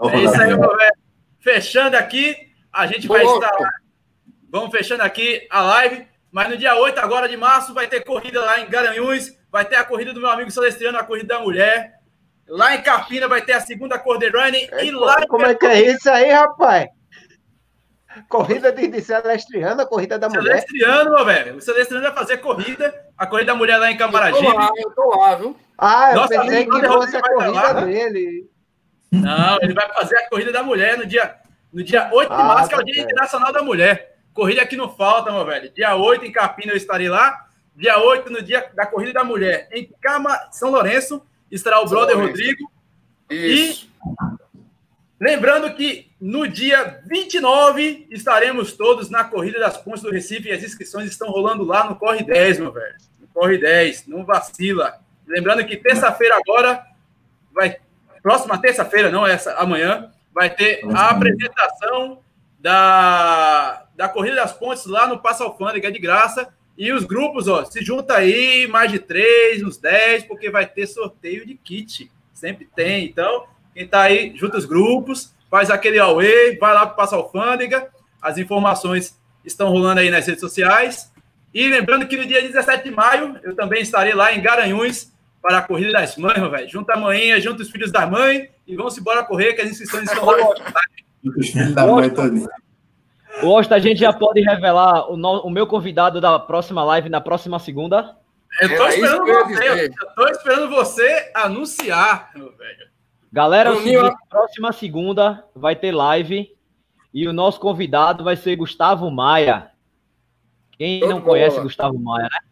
É isso aí, meu velho. Fechando aqui, a gente vai estar. Vamos fechando aqui a live. Mas no dia 8 agora de março vai ter corrida lá em Garanhuns. Vai ter a corrida do meu amigo Celestiano, a corrida da mulher. Lá em Carpina vai ter a segunda Corder Running. É, e lá como é que é isso aí, rapaz? Corrida de, de Celestriano, a corrida da mulher. Celestriano, meu velho. O Celestriano vai fazer corrida, a corrida da mulher lá em Camaragibe. Eu tô lá, eu tô lá, viu? Ah, eu Nossa, pensei que fosse a corrida dele. Não, ele vai fazer a corrida da mulher no dia, no dia 8 de ah, março, que é o tá Dia Internacional da Mulher. Corrida que não falta, meu velho. Dia 8 em Carpina eu estarei lá. Dia 8 no dia da Corrida da Mulher em Cama, São Lourenço estará o brother Rodrigo. Isso. E lembrando que no dia 29 estaremos todos na Corrida das Pontes do Recife e as inscrições estão rolando lá no Corre 10, meu velho. No Corre 10, não vacila. Lembrando que terça-feira agora vai próxima terça-feira, não essa, amanhã, vai ter a apresentação da, da Corrida das Pontes lá no Passa Alfândega de graça e os grupos, ó, se junta aí, mais de três, uns dez, porque vai ter sorteio de kit. Sempre tem. Então, quem tá aí, junta os grupos, faz aquele away, vai lá para Passa Alfândega. As informações estão rolando aí nas redes sociais. E lembrando que no dia 17 de maio, eu também estarei lá em Garanhuns para a Corrida das Mães, velho. Junta a manhã, junta os filhos da mãe e vamos embora correr, que as inscrições estão rolando. Os filhos da mãe também. Gosta, a gente já pode revelar o, no, o meu convidado da próxima live na próxima segunda? Eu tô, esperando você, eu tô esperando você anunciar, meu velho. Galera, o seguinte, próxima segunda vai ter live e o nosso convidado vai ser Gustavo Maia. Quem não conhece Gustavo Maia, né?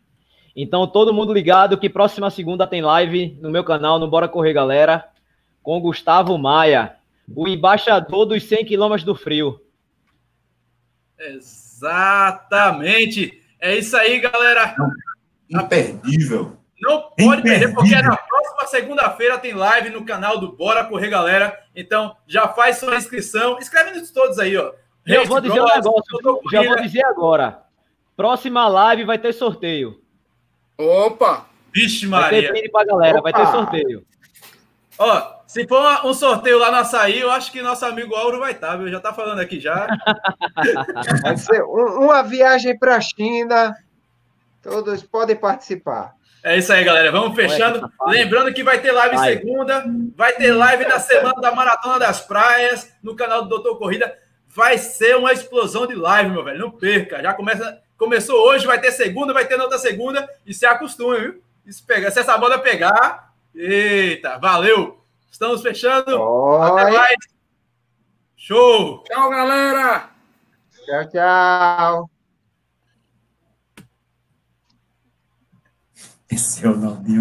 Então, todo mundo ligado que próxima segunda tem live no meu canal, no Bora Correr Galera, com Gustavo Maia, o embaixador dos 100 quilômetros do frio. Exatamente. É isso aí, galera. Imperdível. Não pode perder, porque na próxima segunda-feira tem live no canal do Bora Correr Galera. Então, já faz sua inscrição. Escreve-nos todos aí, ó. Eu vou dizer um negócio, já vou dizer agora. Próxima live vai ter sorteio. Opa! Vixe, Maria. Vai ter pra galera, Opa. vai ter sorteio. Ó, se for um sorteio lá no açaí, eu acho que nosso amigo Auro vai estar, viu? Já tá falando aqui já. Vai ser uma viagem para a China. Todos podem participar. É isso aí, galera. Vamos fechando. Lembrando que vai ter live vai. segunda, vai ter live na semana da Maratona das Praias, no canal do Doutor Corrida. Vai ser uma explosão de live, meu velho. Não perca. Já começa, começou hoje, vai ter segunda, vai ter na outra segunda. E se acostume, viu? Se, pegar, se essa banda pegar. Eita, valeu! Estamos fechando. Oi. Até mais. Show! Tchau, galera! Tchau, tchau. Esse é o nome,